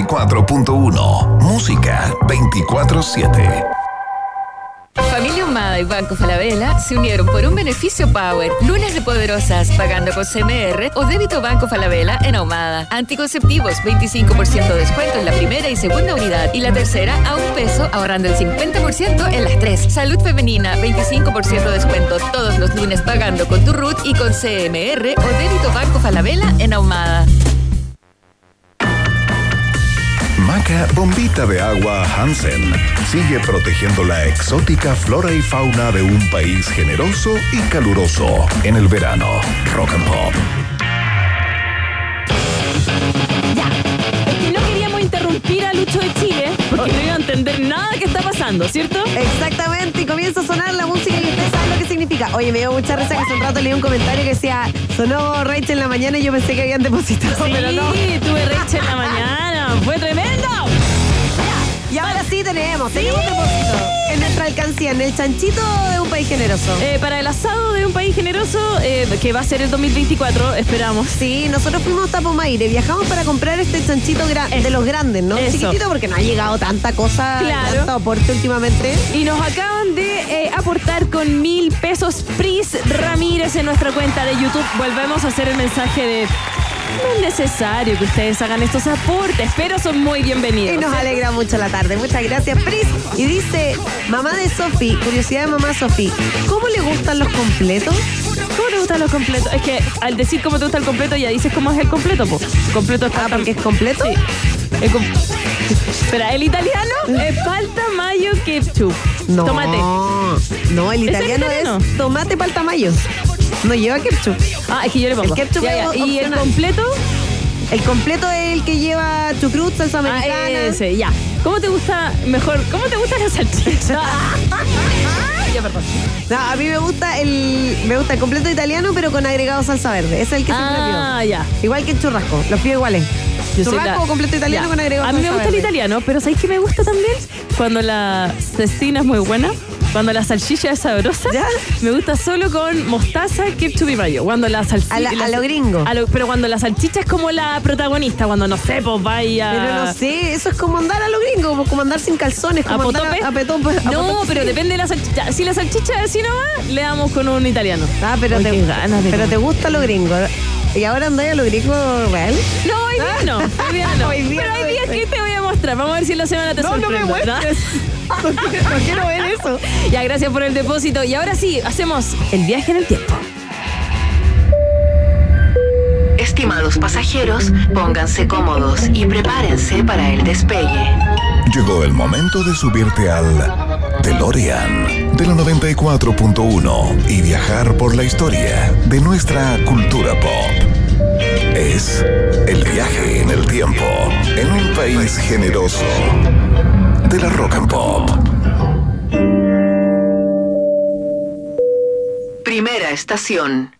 94.1 Música 24/7 Familia Humada y Banco Falabella se unieron por un beneficio Power. Lunes de poderosas, pagando con CMR o débito Banco Falabella en Ahumada. Anticonceptivos, 25% de descuento en la primera y segunda unidad. Y la tercera a un peso, ahorrando el 50% en las tres. Salud femenina, 25% de descuento todos los lunes pagando con tu RUT y con CMR o débito Banco Falabella en Ahumada. Maca Bombita de Agua Hansen sigue protegiendo la exótica flora y fauna de un país generoso y caluroso en el verano. Rock and Pop. Es que no queríamos interrumpir a Lucho de Chile porque no iba a entender nada que está pasando, ¿cierto? Exactamente, y comienza a sonar la música y ustedes saben lo que significa. Oye, me dio mucha risa que hace un rato leí un comentario que decía, sonó Rachel en la mañana y yo pensé que habían depositado, Sí, pero no. tuve Rachel en la mañana. Fue tremendo. Y ahora Sí, tenemos, tenemos depósito. En nuestra alcancía, en el chanchito de un país generoso. Eh, para el asado de un país generoso, eh, que va a ser el 2024, esperamos. Sí, nosotros fuimos a Tapomaire, viajamos para comprar este chanchito de los grandes, ¿no? Eso. Chiquitito porque no ha llegado tanta cosa, Claro. tanto aporte últimamente. Y nos acaban de eh, aportar con mil pesos Pris Ramírez en nuestra cuenta de YouTube. Volvemos a hacer el mensaje de. No es necesario que ustedes hagan estos aportes, pero son muy bienvenidos. Y nos alegra mucho la tarde. Muchas gracias, Pris. Y dice, mamá de Sofi, curiosidad de mamá Sofi, ¿cómo le gustan los completos? ¿Cómo te gustan los completos? Es que al decir cómo te gusta el completo, ya dices cómo es el completo, po. Completo es Ah, porque es completo. Sí. El com- Espera, el italiano es palta, mayo, ketchup. No. Tomate. No, el ¿Es el italiano italiano? es tomate palta mayo. No lleva ketchup. Ah, es que yo le pongo. El ketchup Ya, es ya. ¿Y el opcional. completo? El completo es el que lleva chucrut, salsa americana. Ah, ese, ya. ¿Cómo te gusta mejor? ¿Cómo te gusta la salchicha? ya, perdón. No, a mí me gusta el me gusta el completo italiano, pero con agregado salsa verde. Ese es el que siempre Ah, pido. ya. Igual que el churrasco. Los pido iguales. Yo soy churrasco la- o completo italiano Ya. con agregado A mí me salsa gusta el verde. italiano, pero ¿sabéis qué me gusta también? Cuando la cecina es muy buena. Cuando la salchicha es sabrosa, me gusta solo con mostaza, ketchup y mayo. Cuando la salchicha. A la- a lo gringo. pero cuando la salchicha es como la protagonista, cuando no sé, pues vaya. Pero no sé, eso es como andar a lo gringo, pues, como andar sin calzones, ¿A como andar potope? a, a petón. a No, potope. pero depende de la salchicha. Si la salchicha es así nomás, le damos con un italiano. Ah, pero, te, ganas de pero comer. te gusta lo gringo. ¿Y ahora andáis a lo gringo real? No, hoy día no. Hoy día no. Hoy día Pero hay no. días que te voy a mostrar. Vamos a ver si en la semana te No, no me sorprendo. muestres. No quiero, no quiero ver eso. Ya, gracias por el depósito. Y ahora sí, hacemos el viaje en el tiempo. Estimados pasajeros, pónganse cómodos y prepárense para el despegue. Llegó el momento de subirte al DeLorean de la 94.1 y viajar por la historia de nuestra cultura pop. Es el viaje en el tiempo en un país generoso de la rock and pop. Primera estación.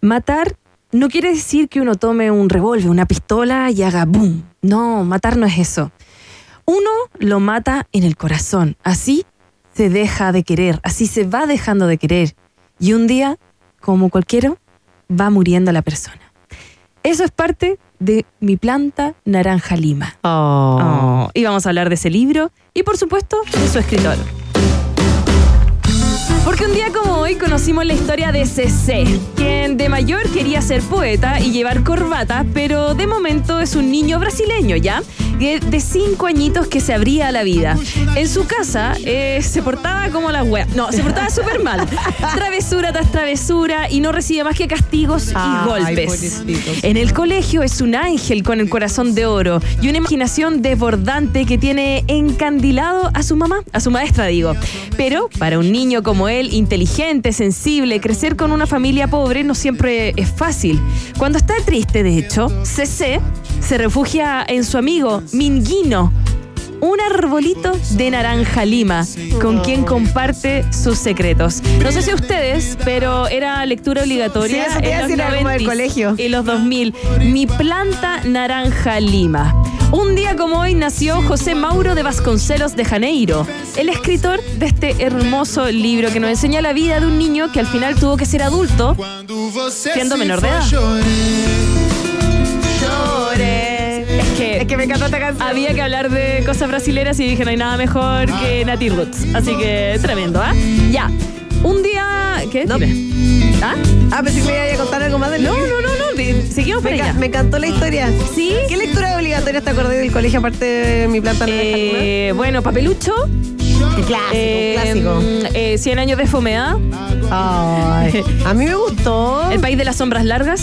Matar no quiere decir que uno tome un revólver, una pistola y haga boom. No, matar no es eso. Uno lo mata en el corazón. Así se deja de querer, así se va dejando de querer. Y un día, como cualquiera, va muriendo la persona. Eso es parte de mi planta Naranja Lima. Oh, Y vamos a hablar de ese libro y, por supuesto, de su escritor. Porque un día como hoy conocimos la historia de CC, quien de mayor quería ser poeta y llevar corbata, pero de momento es un niño brasileño, ¿ya? De cinco añitos que se abría a la vida. En su casa eh, se portaba como la wea. No, se portaba súper mal. Travesura tras travesura y no recibe más que castigos y golpes. En el colegio es un ángel con el corazón de oro y una imaginación desbordante que tiene encandilado a su mamá, a su maestra digo. Pero para un niño como él, inteligente, sensible, crecer con una familia pobre no siempre es fácil. Cuando está triste, de hecho, CC se refugia en su amigo Minguino, un arbolito de naranja lima con quien comparte sus secretos. No sé si ustedes, pero era lectura obligatoria Sí, en los decir, era como del 90s colegio. y los 2000. Mi planta naranja lima. Un día como hoy nació José Mauro de Vasconcelos de Janeiro, el escritor de este hermoso libro que nos enseña la vida de un niño que al final tuvo que ser adulto siendo menor de edad. Es que, Es que me encantó esta canción. había que hablar de cosas brasileras y dije no hay nada mejor que Nati Roots. Así que tremendo, ¿ah? Ya. Un día. ¿Qué? No. ¿Ah? Ah, pensé que me iba a contar algo más del No, libro. no, no, no. Seguimos Me, ca- allá. me encantó la historia. ¿Sí? ¿Qué lectura obligatoria te acordé del colegio aparte de mi planta? Eh, bueno, Papelucho. Clásico, eh, clásico. eh, 100 años de fomedad. Ay, a mí me gustó. El país de las sombras largas.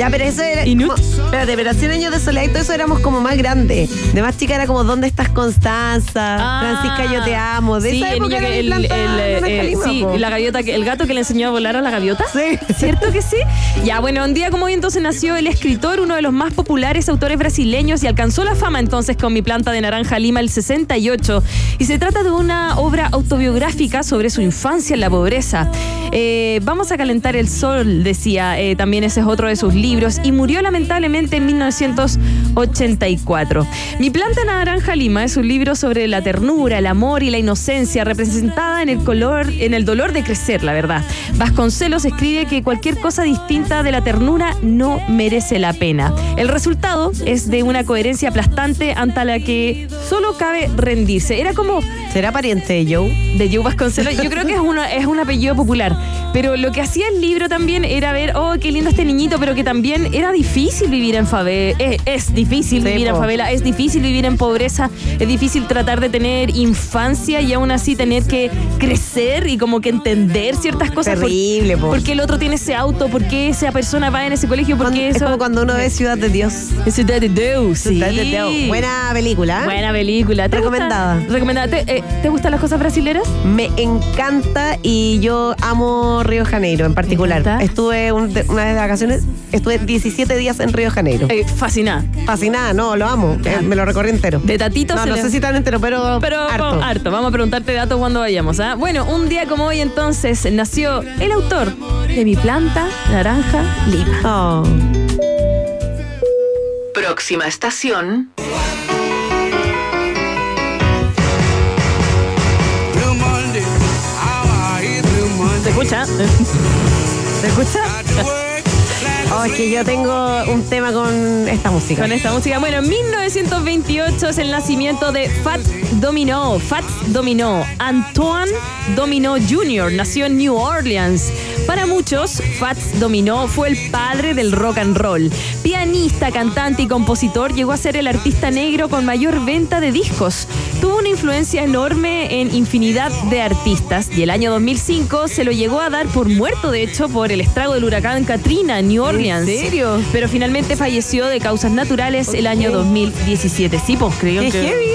Ya, pero eso era. Como- espérate, pero 100 años de soledad y todo eso éramos como más grandes. De más chica era como ¿Dónde estás Constanza? Ah, Francisca, yo te amo. De sí, esa el época que- el- el, lima, sí, po. la gaviota, el gato que le enseñó a volar a la gaviota. Sí. ¿Cierto que sí? Ya, bueno, un día como hoy entonces nació el escritor, uno de los más populares autores brasileños y alcanzó la fama entonces con Mi planta de naranja lima el 68. Y se trata de una obra autobiográfica sobre su infancia en la pobreza. Eh, vamos a calentar el sol, decía, eh, también ese es otro de sus libros, y murió lamentablemente en 1984. Mi planta naranja lima es un libro sobre la ternura, el amor y la inocencia representada en el color, en el dolor de crecer, la verdad. Vasconcelos escribe que cualquier cosa distinta de la ternura no merece la pena. El resultado es de una coherencia aplastante ante la que solo cabe rendirse. Era como ¿Será pariente de Joe? de Joe Vasconcelos. Yo creo que es, una, es un apellido popular. Pero lo que hacía el libro también era ver, oh, qué lindo este niñito, pero que también era difícil vivir en favela. Es, es difícil Sí, vivir en favela, es difícil vivir en pobreza, es difícil tratar de tener infancia y aún así tener que crecer y como que entender ciertas cosas. Por- Terrible, po. ¿Por qué el otro tiene ese auto? ¿Por qué esa persona va en ese colegio? ¿Por qué Es como cuando uno ve Ciudad de Dios. Ciudad de Deus, sí. Ciudad de Dios. Buena película. ¿eh? Buena película. ¿Te gusta? Recomendada. Recomendada. ¿Te, eh, ¿te gustan las cosas brasileras? Me encanta y yo amo Río de Janeiro en particular. Estuve un- una vez de vacaciones, estuve 17 días en Río de Janeiro. Eh, fascinada. Fascinada, no, lo amo. Eh, me lo recorrí entero. De tatito No, se no le- sé si tan entero, pero, Pero harto. harto. harto. Vamos a preguntarte datos cuando vayamos. ¿ah? Bueno, un día como hoy entonces nació el autor de Mi planta naranja lima. Oh. Próxima estación. ¿Se escucha? ¿Se escucha? Oh, es que yo tengo un tema con esta música. Con esta música. Bueno, 1928 es el nacimiento de Fat Domino. Fat Domino. Antoine Domino Jr. nació en New Orleans. Para muchos, Fats Domino fue el padre del rock and roll. Pianista, cantante y compositor, llegó a ser el artista negro con mayor venta de discos. Tuvo una influencia enorme en infinidad de artistas y el año 2005 se lo llegó a dar por muerto, de hecho, por el estrago del huracán Katrina en New Orleans. serio? Pero finalmente falleció de causas naturales el año 2017. Sí, pues creo Qué que... heavy.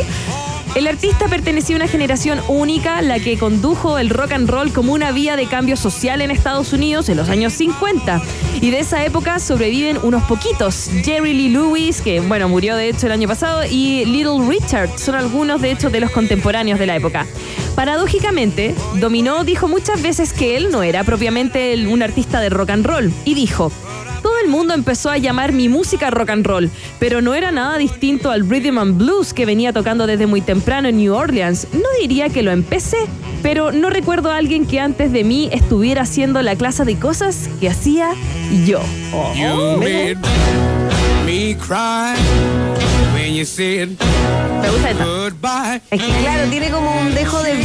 El artista pertenecía a una generación única, la que condujo el rock and roll como una vía de cambio social en Estados Unidos en los años 50. Y de esa época sobreviven unos poquitos. Jerry Lee Lewis, que bueno, murió de hecho el año pasado, y Little Richard son algunos de hecho de los contemporáneos de la época. Paradójicamente, Dominó dijo muchas veces que él no era propiamente un artista de rock and roll y dijo, el mundo empezó a llamar mi música rock and roll, pero no era nada distinto al rhythm and blues que venía tocando desde muy temprano en New Orleans. No diría que lo empecé, pero no recuerdo a alguien que antes de mí estuviera haciendo la clase de cosas que hacía yo. Oh. Me gusta esta. Es que claro, tiene como un dejo de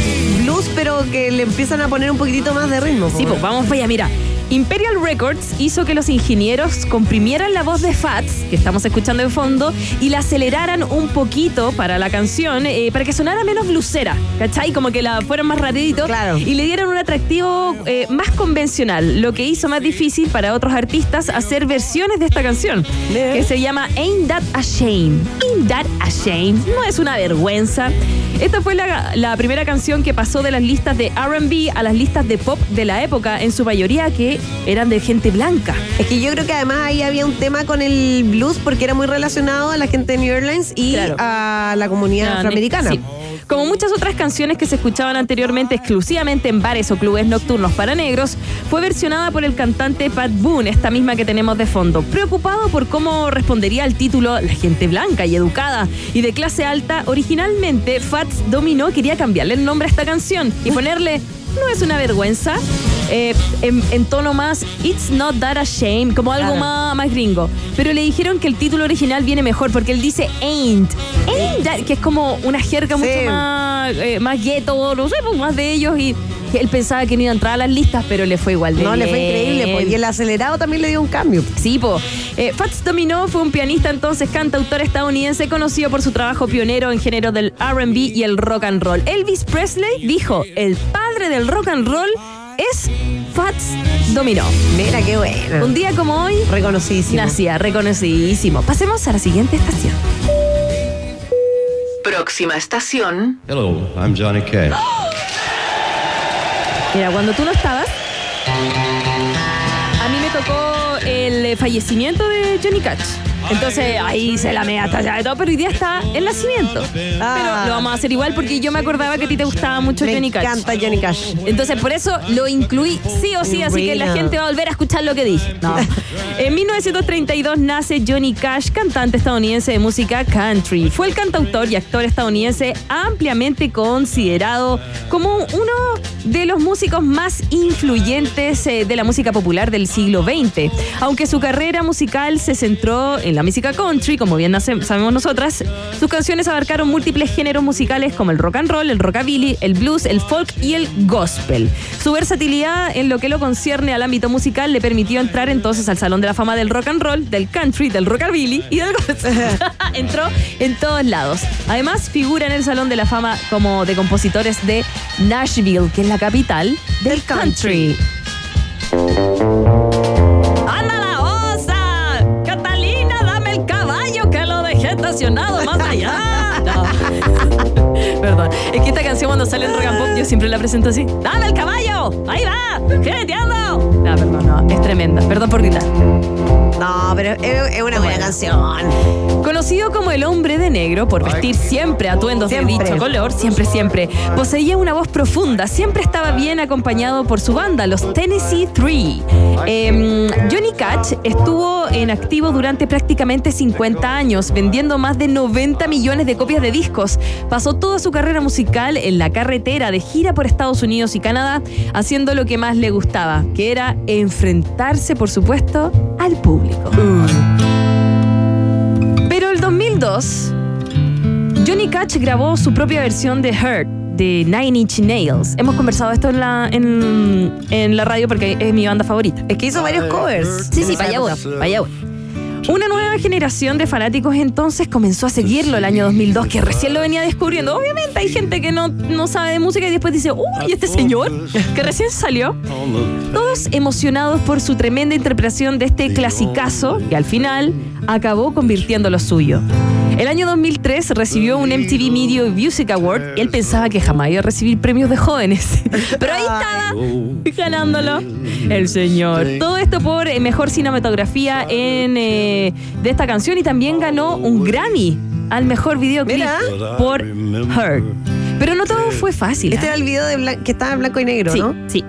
blues, pero que le empiezan a poner un poquitito más de ritmo. Sí, pues vamos para allá, mira. Imperial Records hizo que los ingenieros comprimieran la voz de Fats, que estamos escuchando en fondo, y la aceleraran un poquito para la canción, eh, para que sonara menos blusera, ¿cachai? Como que la fueran más rapidito. Claro. Y le dieron un atractivo eh, más convencional, lo que hizo más difícil para otros artistas hacer versiones de esta canción, que se llama Ain't That a Shame. Ain't That a Shame. No es una vergüenza. Esta fue la, la primera canción que pasó de las listas de RB a las listas de pop de la época, en su mayoría que eran de gente blanca. Es que yo creo que además ahí había un tema con el blues porque era muy relacionado a la gente de New Orleans y Claro. a la comunidad afroamericana. sí. Como muchas otras canciones que se escuchaban anteriormente exclusivamente en bares o clubes nocturnos para negros, fue versionada por el cantante Pat Boone, esta misma que tenemos de fondo. Preocupado por cómo respondería al título La gente blanca y educada y de clase alta, originalmente Fats Domino quería cambiarle el nombre a esta canción y ponerle No es una vergüenza. Eh, en, en tono más It's not that a shame, como algo Claro. más, más gringo. Pero le dijeron que el título original viene mejor porque él dice ain't. Ain't that, que es como una jerga Sí. mucho más, eh, más gueto, no sé, pues más de ellos. Y él pensaba que no iba a entrar a las listas, pero le fue igual de No, le fue increíble. pues, y el acelerado también le dio un cambio. Sí, po. Eh, Fats Domino fue un pianista entonces, cantautor estadounidense conocido por su trabajo pionero en género del RB y el rock and roll. Elvis Presley dijo, el padre del rock and roll es Fats Domino. Mira qué bueno. Un día como hoy, Reconocidísimo. nacía reconocidísimo. Pasemos a la siguiente estación. Próxima estación. Hello, I'm Johnny Cash. Mira, cuando tú no estabas, a mí me tocó el fallecimiento de Johnny Cash. Entonces ahí se la mea hasta allá de todo, pero hoy día está el nacimiento. Ah. Pero lo vamos a hacer igual porque yo me acordaba que a ti te gustaba mucho Me Johnny Cash. encanta Johnny Cash. Entonces por eso lo incluí sí o sí, así que la gente va a volver a escuchar lo que dije. No. En 1932 nace Johnny Cash, cantante estadounidense de música country. Fue el cantautor y actor estadounidense ampliamente considerado como uno de los músicos más influyentes eh, de la música popular del siglo XX. Aunque su carrera musical se centró en la música country, como bien sabemos nosotras, sus canciones abarcaron múltiples géneros musicales como el rock and roll, el rockabilly, el blues, el folk y el gospel. Su versatilidad en lo que lo concierne al ámbito musical le permitió entrar entonces al Salón de la Fama del Rock and Roll, del country, del rockabilly y del gospel. Entró en todos lados. Además, figura en el Salón de la Fama como de compositores de Nashville, que es la capital del country. ¡Anda la osa! ¡Catalina, dame el caballo que lo dejé estacionado más allá! Perdón. Es que esta canción cuando sale en Rock and Pop yo siempre la presento así. ¡Dame el caballo! ¡Ahí va! ¡Jineteando! No, perdón, no. Es tremenda. Perdón por gritar. No, pero es, es una buena canción. Conocido como el hombre de negro por vestir siempre atuendos Siempre. de dicho color, siempre, siempre, poseía una voz profunda, siempre estaba bien acompañado por su banda, los Tennessee Three. Em, Johnny Cash estuvo en activo durante prácticamente 50 años, vendiendo más de 90 millones de copias de discos. Pasó toda su carrera musical en la carretera de gira por Estados Unidos y Canadá, haciendo lo que más le gustaba, que era enfrentarse, por supuesto, al público. Pero el 2002, Johnny Cash grabó su propia versión de Hurt de Nine Inch Nails. Hemos conversado esto en la, en, en la radio porque es mi banda favorita. Es que hizo varios covers. Sí, sí, para allá voy, época. para allá voy. Una nueva generación de fanáticos entonces comenzó a seguirlo el año 2002, que recién lo venía descubriendo. Obviamente hay gente que no, no sabe de música y después dice, uy, este señor que recién salió. Todos emocionados por su tremenda interpretación de este clasicazo que al final acabó convirtiendo lo suyo. El año 2003 recibió un MTV Media Music Award y él pensaba que jamás iba a recibir premios de jóvenes. Pero ahí estaba ganándolo el señor. Todo esto por eh, mejor cinematografía en, eh, de esta canción y también ganó un Grammy al mejor videoclip Mira. por Her. Pero no todo fue fácil. Este ¿ah? era el video de blan- que estaba en blanco y negro, Sí, ¿no? sí.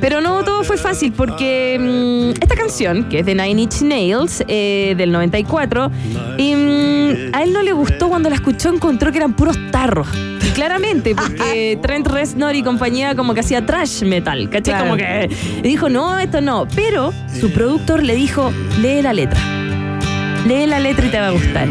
Pero no todo fue fácil porque mm, esta canción, que es de Nine Inch Nails, eh, del 94, y, mm, a él no le gustó cuando la escuchó, encontró que eran puros tarros. Y claramente, porque Trent Reznor y compañía como que hacía trash metal, ¿cachai? Claro. Como que dijo, no, esto no. Pero su productor le dijo, lee la letra. Lee la letra y te va a gustar.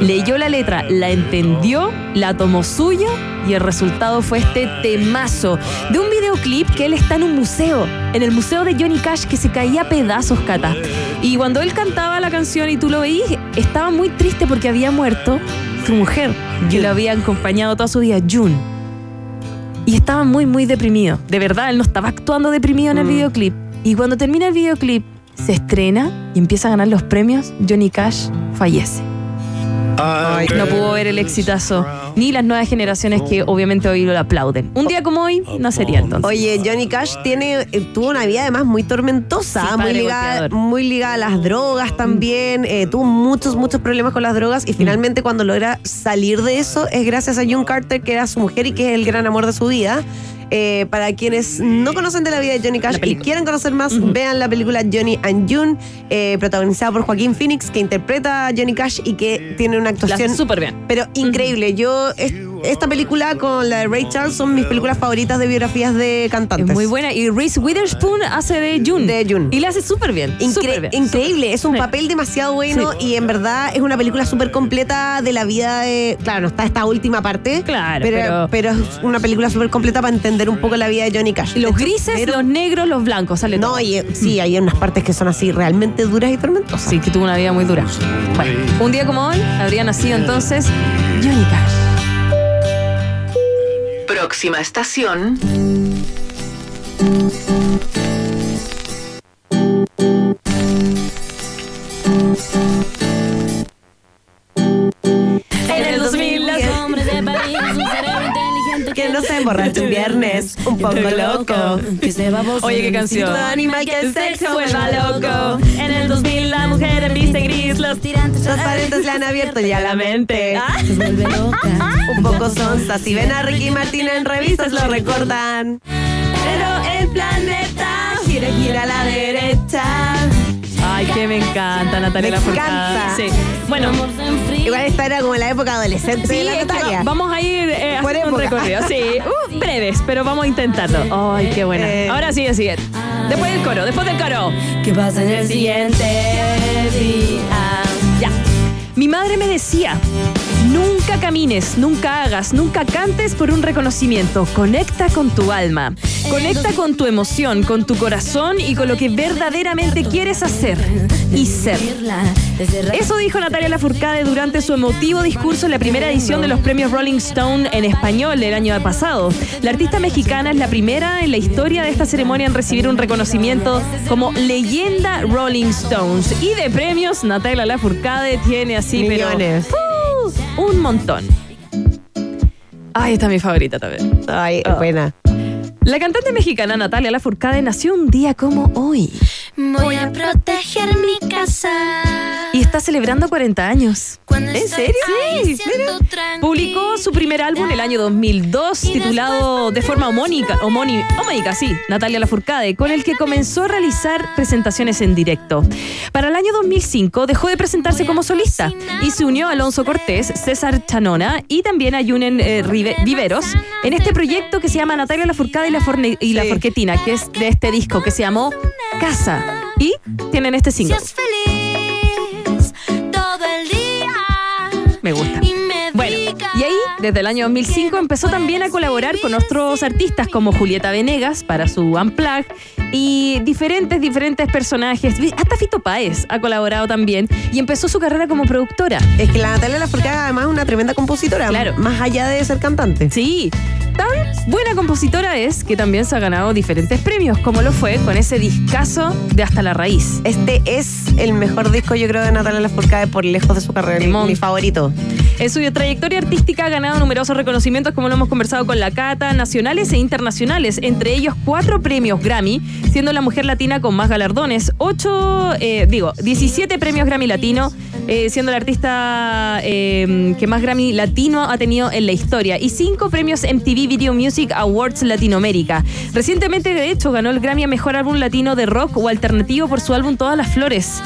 Leyó la letra, la entendió, la tomó suyo y el resultado fue este temazo de un videoclip que él está en un museo, en el museo de Johnny Cash que se caía a pedazos, Cata. Y cuando él cantaba la canción y tú lo veías, estaba muy triste porque había muerto su mujer, que lo había acompañado toda su vida, June. Y estaba muy, muy deprimido. De verdad, él no estaba actuando deprimido en el videoclip. Y cuando termina el videoclip, se estrena y empieza a ganar los premios, Johnny Cash fallece. No pudo ver el exitazo, ni las nuevas generaciones que obviamente hoy lo aplauden. Un día como hoy no sería entonces. Oye, Johnny Cash tiene, eh, tuvo una vida además muy tormentosa, Sí, muy, ligada, muy ligada a las drogas también. eh, tuvo muchos, muchos problemas con las drogas y Mm. finalmente cuando logra salir de eso es gracias a June Carter, que era su mujer y que es el gran amor de su vida. Eh, para quienes no conocen de la vida de Johnny Cash y quieren conocer más, vean la película Johnny and June, eh, protagonizada por Joaquín Phoenix, que interpreta a Johnny Cash y que tiene una actuación súper bien. pero increíble. Yo, esta película con la de Ray Charles son mis películas favoritas de biografías de cantantes. Es muy buena. Y Reese Witherspoon hace de June. De June. Y la hace súper bien. Incre- bien. increíble, es un papel demasiado bueno y en verdad es una película súper completa de la vida de. Claro, no está esta última parte. Claro, pero, pero es una película súper completa para entender un poco la vida de Johnny Cash. Los grises, pero- los negros, los blancos, sale No, todo. y, sí, hay unas partes que son así realmente duras y tormentosas. Sí, que tuvo una vida muy dura. Bueno, un día como hoy habría nacido entonces Johnny Cash. Próxima estación. En el 2000 las hombres de París, un cerebro inteligente que uno se emborracha un viernes, un poco loco. Oye, qué canción. Instinto animal que el sexo vuelva loco. En el 2000 la mujer viste gris, los Transparentes le han abierto ya la mente. Ah. Un poco sonsa. Si ven a Ricky Martin en revistas lo recordan. Pero el planeta gira, gira a la derecha. Ay, que me encanta Natalia Me Lafourcade. encanta. Sí. Bueno, Igual esta era como la época adolescente sí, de la es que Natalia. va- vamos a ir eh, Por haciendo un recorrido. Sí, uh, breves, pero vamos a intentarlo. Ay, qué buena. Eh. Ahora sigue, sigue. Después del coro, después del coro. ¿Qué pasa en el siguiente día? Ya. Mi madre me decía, nunca camines, nunca hagas, nunca cantes por un reconocimiento. Conecta con tu alma. Conecta con tu emoción, con tu corazón y con lo que verdaderamente quieres hacer y ser. Eso dijo Natalia Lafourcade durante su emotivo discurso en la primera edición de los premios Rolling Stone en español del año pasado. La artista mexicana es la primera en la historia de esta ceremonia en recibir un reconocimiento como leyenda Rolling Stones. Y de premios, Natalia Lafourcade tiene así, pero Millones. ¡uh! Un montón. Ay, esta es mi favorita también. Ay, Oh. buena. La cantante mexicana Natalia Lafourcade nació un día como hoy Voy a proteger mi casa. y está celebrando 40 años. ¿En serio? Sí, tranquila. Publicó su primer álbum en el año 2002, titulado de forma homónica, homónica, homónica, sí, Natalia Lafourcade, con el que comenzó a realizar presentaciones en directo. Para el año 2005 dejó de presentarse como solista y se unió a Alonso Cortés, César Chanona y también a Yunen eh, Rive- Viveros en este proyecto que se llama Natalia Lafourcade y la, Forne- y la. Forquetina, que es de este disco que se llamó Casa. Y tienen este single. Seas feliz todo el día. Me gusta. Y me Bueno, digas y ahí, desde el año 2005, empezó también a colaborar con otros artistas como Julieta Venegas para su Unplugged y diferentes, diferentes personajes. Hasta Fito Páez ha colaborado también y empezó su carrera como productora. Es que la Natalia Lafourcade además es una tremenda compositora. Claro. Más allá de ser cantante. Sí, tan buena compositora es que también se ha ganado diferentes premios, como lo fue con ese discazo de Hasta la Raíz. Este es el mejor disco, yo creo, de Natalia Lafourcade por lejos de su carrera. Mi, favorito. En su trayectoria artística ha ganado numerosos reconocimientos, como lo hemos conversado con la Cata, nacionales e internacionales, entre ellos cuatro premios Grammy, siendo la mujer latina con más galardones, ocho, eh, digo, 17 premios Grammy Latino, eh, siendo la artista eh, que más Grammy Latino ha tenido en la historia, y cinco premios MTV Video Music Awards Latinoamérica. Recientemente, de hecho, ganó el Grammy a Mejor Álbum Latino de Rock o Alternativo por su álbum Todas las Flores.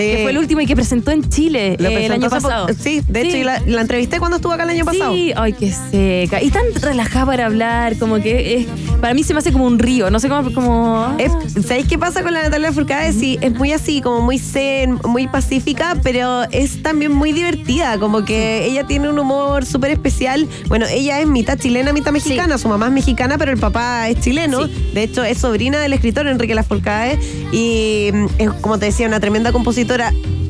Que fue el último y que presentó en Chile Lo eh, el año pasado. Sí, de hecho, y la, la entrevisté cuando estuvo acá el año pasado. Sí, ay, qué seca. Y tan relajada para hablar, como que es, para mí se me hace como un río, no sé cómo... como Es- ¿Sabéis qué pasa con la Natalia Lafourcade? Sí, es muy así, como muy zen, muy pacífica, pero es también muy divertida, como que ella tiene un humor súper especial. Bueno, ella es mitad chilena, mitad mexicana, su mamá es mexicana, pero el papá es chileno. De hecho, es sobrina del escritor Enrique Lafourcade y mm, es, como te decía, una tremenda compositora.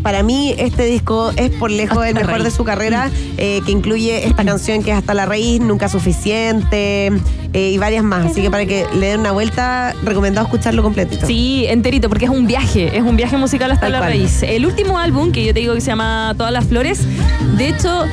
Para mí este disco es por lejos Hasta el mejor de su carrera, eh, que incluye esta canción que es Hasta la raíz, Nunca suficiente eh, y varias más. Así que para que le den una vuelta, recomendado escucharlo completito. Sí, enterito, porque es un viaje, es un viaje musical hasta Tal la cual. raíz. El último álbum, que yo te digo que se llama Todas las Flores, de hecho,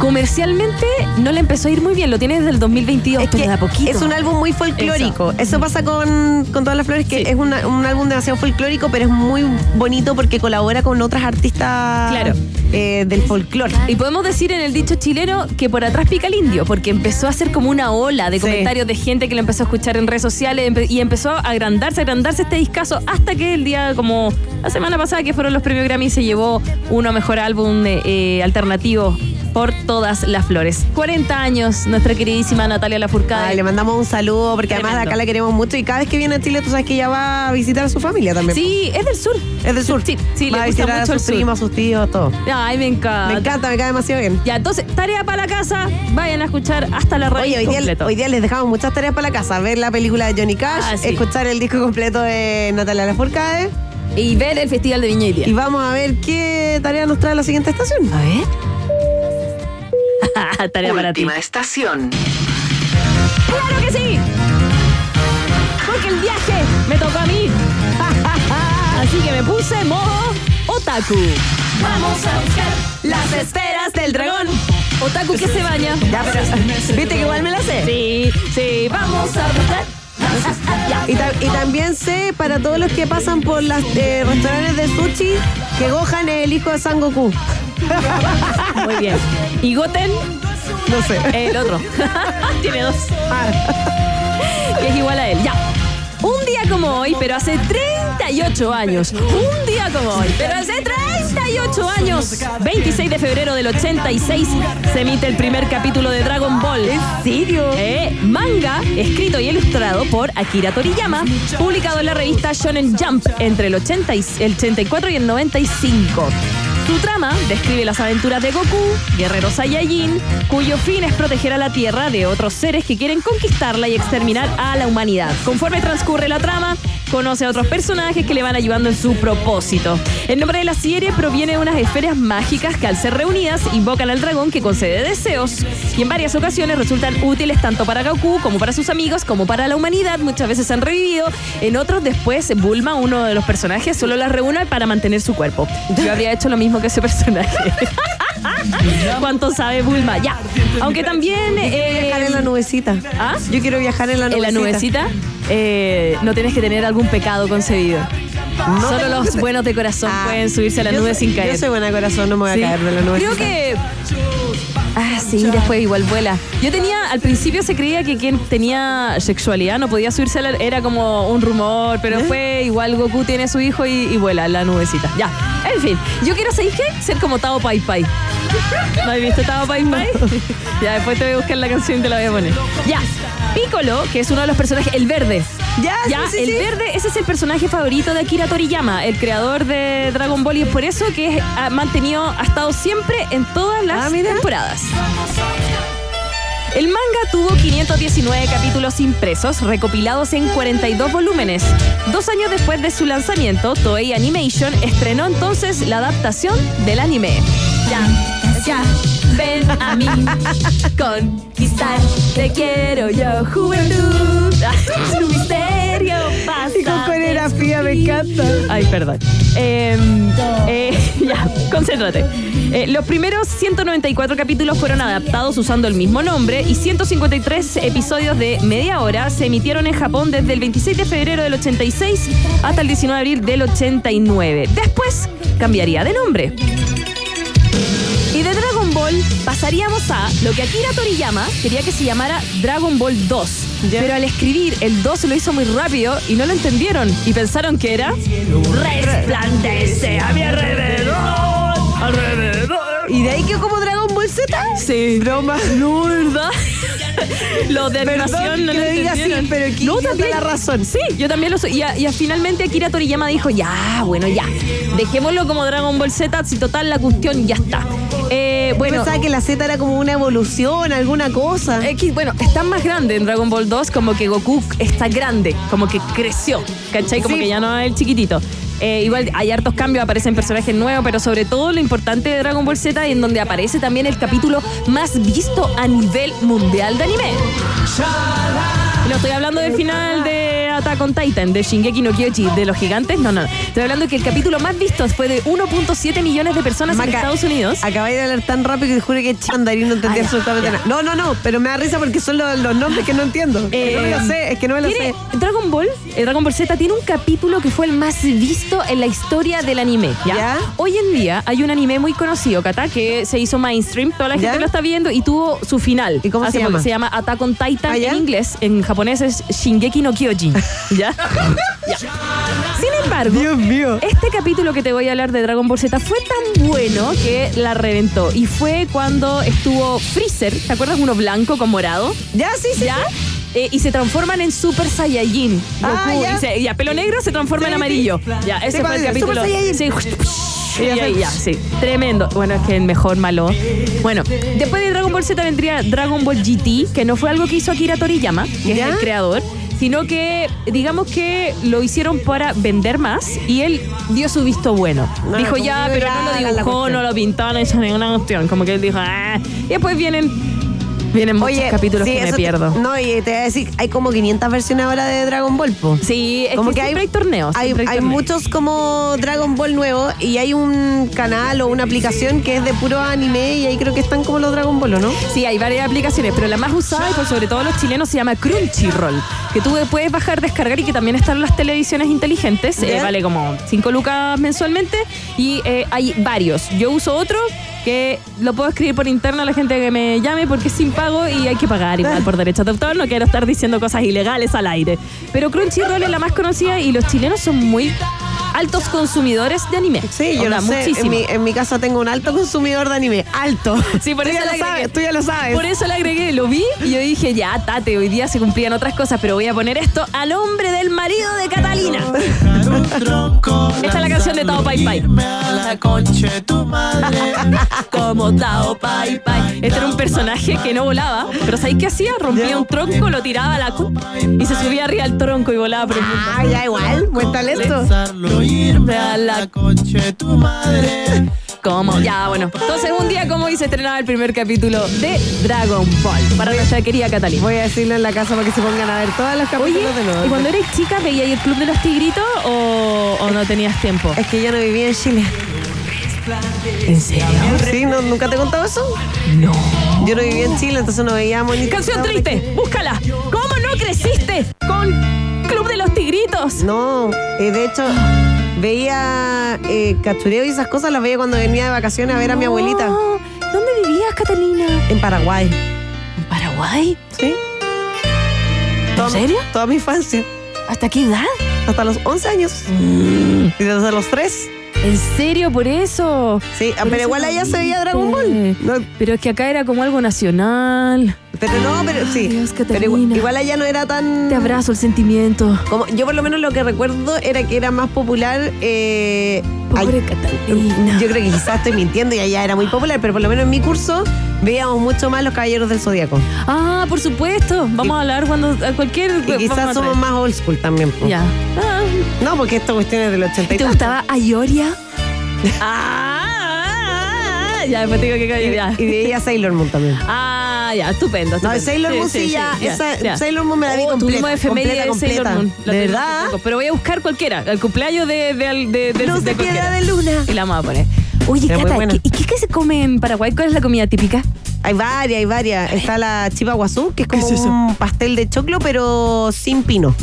comercialmente no le empezó a ir muy bien, lo tiene desde el 2022, Es pero que de a poquito. es un álbum muy folclórico. Eso, Eso. pasa con, con Todas las Flores, que es una- un álbum demasiado folclórico, pero es muy bonito porque colabora con otras artistas Claro. Eh, del folclore. Y podemos decir en el dicho chileno que por atrás pica el indio, porque empezó a ser como una ola de Sí. comentarios de gente que lo empezó a escuchar en redes sociales y empezó a agrandarse, a agrandarse este discazo hasta que el día como la semana pasada que fueron los premios Grammy se llevó uno mejor álbum eh, eh, alternativo por todas las flores. 40 años, nuestra queridísima Natalia Lafourcade. Ay, le mandamos un saludo porque además de acá la queremos mucho y cada vez que viene a Chile tú sabes que ella va a visitar a su familia también. Sí, es del sur. Es del sur. Sí, sí, va le a gusta visitar a mucho el sus primos, a sus tíos, todo. Ay, me encanta. Me encanta, me cae demasiado bien. Ya, entonces, tarea para la casa, vayan a escuchar hasta la raíz Oye, hoy día, completo. hoy día les dejamos muchas tareas para la casa. Ver la película de Johnny Cash, Ah, sí. escuchar el disco completo de Natalia Lafourcade Y ver el Festival de Viña y Día. y vamos a ver qué tarea nos trae la siguiente estación. A ver. Tarea para ti. Última estación. ¡Claro que sí! Porque el viaje me tocó a mí. Así que me puse modo otaku. Vamos a buscar las esferas del dragón. Otaku que se baña. Ya, pero, ¿viste que igual me la sé? Sí, sí, vamos a buscar. Y, ta- y también sé para todos los que pasan por los restaurantes de sushi que Gohan es el hijo de San Goku. Muy bien. ¿Y Goten? No sé. El otro. Tiene dos. que es igual a él. Ya. Un día como hoy, pero hace 38 años. Un día como hoy, pero hace 38 años. 26 de febrero del 86 se emite el primer capítulo de Dragon Ball. ¿En serio? manga, escrito y ilustrado por Akira Toriyama, publicado en la revista Shonen Jump entre el, 80 y- el 84 y el 95. Su trama describe las aventuras de Goku, guerrero Saiyajin, cuyo fin es proteger a la Tierra de otros seres que quieren conquistarla y exterminar a la humanidad. Conforme transcurre la trama, conoce a otros personajes que le van ayudando en su propósito. El nombre de la serie proviene de unas esferas mágicas que al ser reunidas invocan al dragón que concede deseos y en varias ocasiones resultan útiles tanto para Goku como para sus amigos como para la humanidad. Muchas veces han revivido, en otros después Bulma, uno de los personajes, solo las reúne para mantener su cuerpo. Yo habría hecho lo mismo que ese personaje. ¿Cuánto sabe Bulma? Ya. Aunque también... eh, viajar en la nubecita. ¿Ah? Yo quiero viajar en la ¿En nubecita. la nubecita? Eh, no tienes que tener algún pecado concebido. Solo los buenos de corazón Ah, pueden subirse a la yo nube soy- sin caer. Yo soy buena de corazón, no me voy Sí. a caer de la nubecita. Creo que. Sí, después igual vuela. Yo tenía, al principio se creía que quien tenía sexualidad no podía subirse a la. Era como un rumor, pero después igual Goku tiene su hijo y, y vuela en la nubecita. Ya. En fin, yo quiero, ¿sabéis qué? Ser como Tao Pai Pai. ¿No has visto Tao Pai Pai? ya, después te voy a buscar la canción y te la voy a poner. Ya. Piccolo, que es uno de los personajes, el verde. Ya, Ya, sí, sí, el sí. verde, ese es el personaje favorito de Akira Toriyama, el creador de Dragon Ball, y es por eso que ha mantenido, ha estado siempre en todas las Ah, temporadas. El manga tuvo 519 capítulos impresos, recopilados en 42 volúmenes. Dos años después de su lanzamiento, Toei Animation estrenó entonces la adaptación del anime. Ya, ya, ven a mí, conquistar, te quiero yo, juventud, tu misterio pasa. Y con coreografía me encanta. Ay, perdón. Eh, eh, ya, concéntrate. Eh, los primeros 194 capítulos fueron adaptados usando el mismo nombre y 153 episodios de media hora se emitieron en Japón desde el 26 de febrero del 86 hasta el 19 de abril del 89. Después cambiaría de nombre. Ball pasaríamos a lo que Akira Toriyama quería que se llamara Dragon Ball 2. Pero al escribir el 2 lo hizo muy rápido y no lo entendieron y pensaron que era Resplandece a mi alrededor. Alrededor. ¿Y de ahí que como Dragon Ball Z? Sí. Broma. No, ¿verdad? Los de Perdón animación no lo diga así, pero aquí no, también la razón. Sí, yo también lo soy. Y, a- y a- finalmente Akira Toriyama dijo, ya, bueno, ya. Dejémoslo como Dragon Ball Z, si total la cuestión ya está. Eh, Bueno, pensaba que la Z era como una evolución, alguna cosa. X, bueno, está más grande en Dragon Ball 2, como que Goku está grande, como que creció, ¿cachai? Como Sí. que ya no es el chiquitito. Eh, igual hay hartos cambios, aparecen personajes nuevos, pero sobre todo lo importante de Dragon Ball Z, en donde aparece también el capítulo más visto a nivel mundial de anime. No estoy hablando del final de Attack on Titan, de Shingeki no Kyoji, de los gigantes, no, no. Estoy hablando que el capítulo más visto fue de 1.7 millones de personas en Estados Unidos. Acabáis de hablar tan rápido que te juro que y no entendí ya, absolutamente nada. No, no, no, pero me da risa porque son los, los nombres que no entiendo. no me lo sé, es que no me lo sé. Dragon Ball, eh, Dragon Ball Z tiene un capítulo que fue el más visto en la historia del anime. ¿ya? ¿Ya? Hoy en día hay un anime muy conocido, Kata, que se hizo mainstream, toda la gente ¿Ya? lo está viendo y tuvo su final. ¿Y cómo se Hace llama? Se llama Attack on Titan ¿Ah, en inglés, en japonés es Shingeki no Kyojin. ¿Ya? Ya. Sin embargo, Dios mío. este capítulo que te voy a hablar de Dragon Ball Z fue tan bueno que la reventó. Y fue cuando estuvo Freezer, ¿te acuerdas? Uno blanco con morado. Ya, sí, sí. ¿Ya? Eh, y se transforman en Super Saiyajin. Ah, Goku, ya. y, se- y a pelo negro se transforma en amarillo. Ya, ese fue el Super capítulo. Saiyajin. Sí. Y ahí, ya, sí. Tremendo. Bueno, es que el mejor malo. Bueno, después de Dragon Ball Z vendría Dragon Ball GT, que no fue algo que hizo Akira Toriyama, que ¿Ya? es el creador, sino que digamos que lo hicieron para vender más y él dio su visto bueno. No, dijo ya, pero ya no lo dibujó, no lo pintó, no hizo ninguna cuestión. Como que él dijo, ah. Y después vienen Vienen muchos capítulos sí, que me te- pierdo. no, y te voy a decir, hay como 500 versiones ahora de Dragon Ball, po. Sí, es como que siempre hay torneos, Hay, hay hay torneos. muchos como Dragon Ball nuevos y hay un canal o una aplicación que es de puro anime y ahí creo que están como los Dragon Ball, ¿o ¿no? Sí, hay varias aplicaciones, pero la más usada y por sobre todo los chilenos se llama Crunchyroll, que tú puedes bajar, descargar y que también están las televisiones inteligentes. eh, vale como 5 lucas mensualmente y eh, hay varios. Yo uso otro que lo puedo escribir por interno a la gente que me llame porque es sin pago y hay que pagar igual por derechos de autor. No quiero estar diciendo cosas ilegales al aire. Pero Crunchyroll es la más conocida y los chilenos son muy altos consumidores de anime. Sí, yo Onda, lo sé. En mi, en mi casa tengo un alto consumidor de anime. Alto. Sí, por Tú eso ya lo agregué. sabes, tú ya lo sabes. Por eso le agregué, lo vi y yo dije, ya, tate, hoy día se cumplían otras cosas, pero voy a poner esto a nombre del marido de Catalina. Esta es la canción de Tao Pai Pai. Como Tao Pai Pai. Este era un personaje que no volaba, pero ¿sabéis qué hacía? Rompía un tronco, lo tiraba a la cu y se subía arriba al tronco y volaba por el mundo. Ah, ya igual, buen talento. Irme a la concha tu madre. ¿Cómo? Ya, bueno. Entonces, un día como hoy se estrenaba el primer capítulo de Dragon Ball para nuestra querida Catalina. Voy a decirlo en la casa para que se pongan a ver todas las Oye, capítulos de nuevo. ¿y cuando eres chica veías el Club de los Tigritos o, o no tenías tiempo? Es que yo no vivía en Chile. ¿En serio? Sí, ¿no, ¿nunca te he contado eso? No. Yo no vivía en Chile, entonces no veíamos ni... Canción triste, búscala. ¿Cómo no creciste con Club de los Tigritos? No, eh, de hecho, veía eh, cachureo y esas cosas las veía cuando venía de vacaciones a ver a mi abuelita. ¿Dónde vivías, Catalina? En Paraguay. ¿En Paraguay? Sí. ¿En serio? Toda mi infancia. ¿Hasta qué edad? Hasta los 11 años. Mm. Y desde los 3. ¿En serio? ¿Por eso? Sí, Por pero eso igual allá se veía. Dragon Ball. No, Pero es que acá era como algo nacional. pero no, pero sí. Dios, pero igual, igual allá no era tan... Te abrazo el sentimiento. Como, yo por lo menos lo que recuerdo era que era más popular. eh, Pobre ay- Catalina. Yo creo que quizás estoy mintiendo y allá era muy popular, pero por lo menos en mi curso veíamos mucho más los Caballeros del Zodíaco. Ah, por supuesto. Vamos a hablar cuando a cualquier. Y quizás somos más old school también. Ya. Ah. No, porque esta cuestión es del 80 y ¿Te gustaba Ayoria? ah, ya, después tengo que caer. Ya. Y veía Sailor Moon también. Ah, ya, estupendo. No. Sailor Moon sí, ya, esa- Sailor Moon me la vi Oh, completa, completa, de Sailor. Moon. La ¿De verdad? Pero voy a buscar cualquiera, el cumpleaños de, de, de, de, No de queda de luna. Y la vamos a poner. Oye, Era Cata, buena. ¿qué- ¿y qué, qué se come en Paraguay? ¿Cuál es la comida típica? Hay varias, hay varias. Está la chipa guazú, que es como ¿Qué es un pastel de choclo, pero sin pino.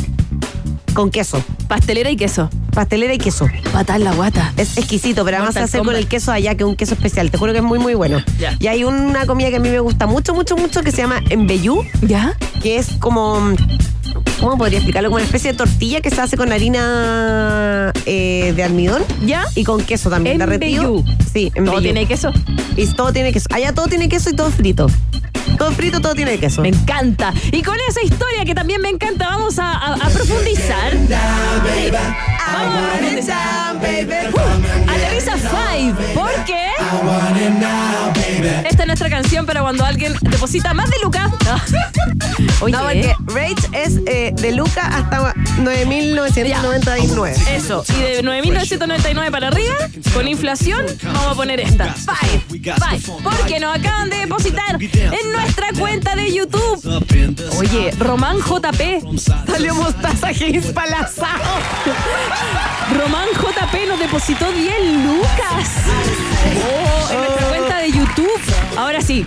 Con queso. Pastelera y queso. Pastelera y queso. Patar la guata. Es exquisito, pero además se hace con el queso allá, que es un queso especial. Te juro que es muy, muy bueno. Y hay una comida que a mí me gusta mucho, mucho, mucho, que se llama embellú, ¿Ya? que es como... ¿Cómo podría explicarlo? Como una especie de tortilla que se hace con harina eh, de almidón ¿Ya? y con queso también derretido. Sí, ¿Todo embellú. tiene queso? Y todo tiene queso. Allá todo tiene queso y todo frito. Todo frito, todo tiene queso. Me encanta. Y con esa historia que también me encanta, vamos a, a- a profundizar. Vamos a profundizar. Uh, Aterriza Five, porque esta es nuestra canción para cuando alguien deposita más de Lucas. Oye, No, porque Rage es eh, de Luca hasta 9.999. Eso, y de 9.999 para arriba, con inflación, vamos a poner esta. Five, five, porque nos acaban de depositar en nuestra cuenta de YouTube. Oye, Román JP. Salió Mostaza Games Palazao. Román JP nos depositó 10 lucas. Oh, en nuestra cuenta de YouTube. Ahora sí,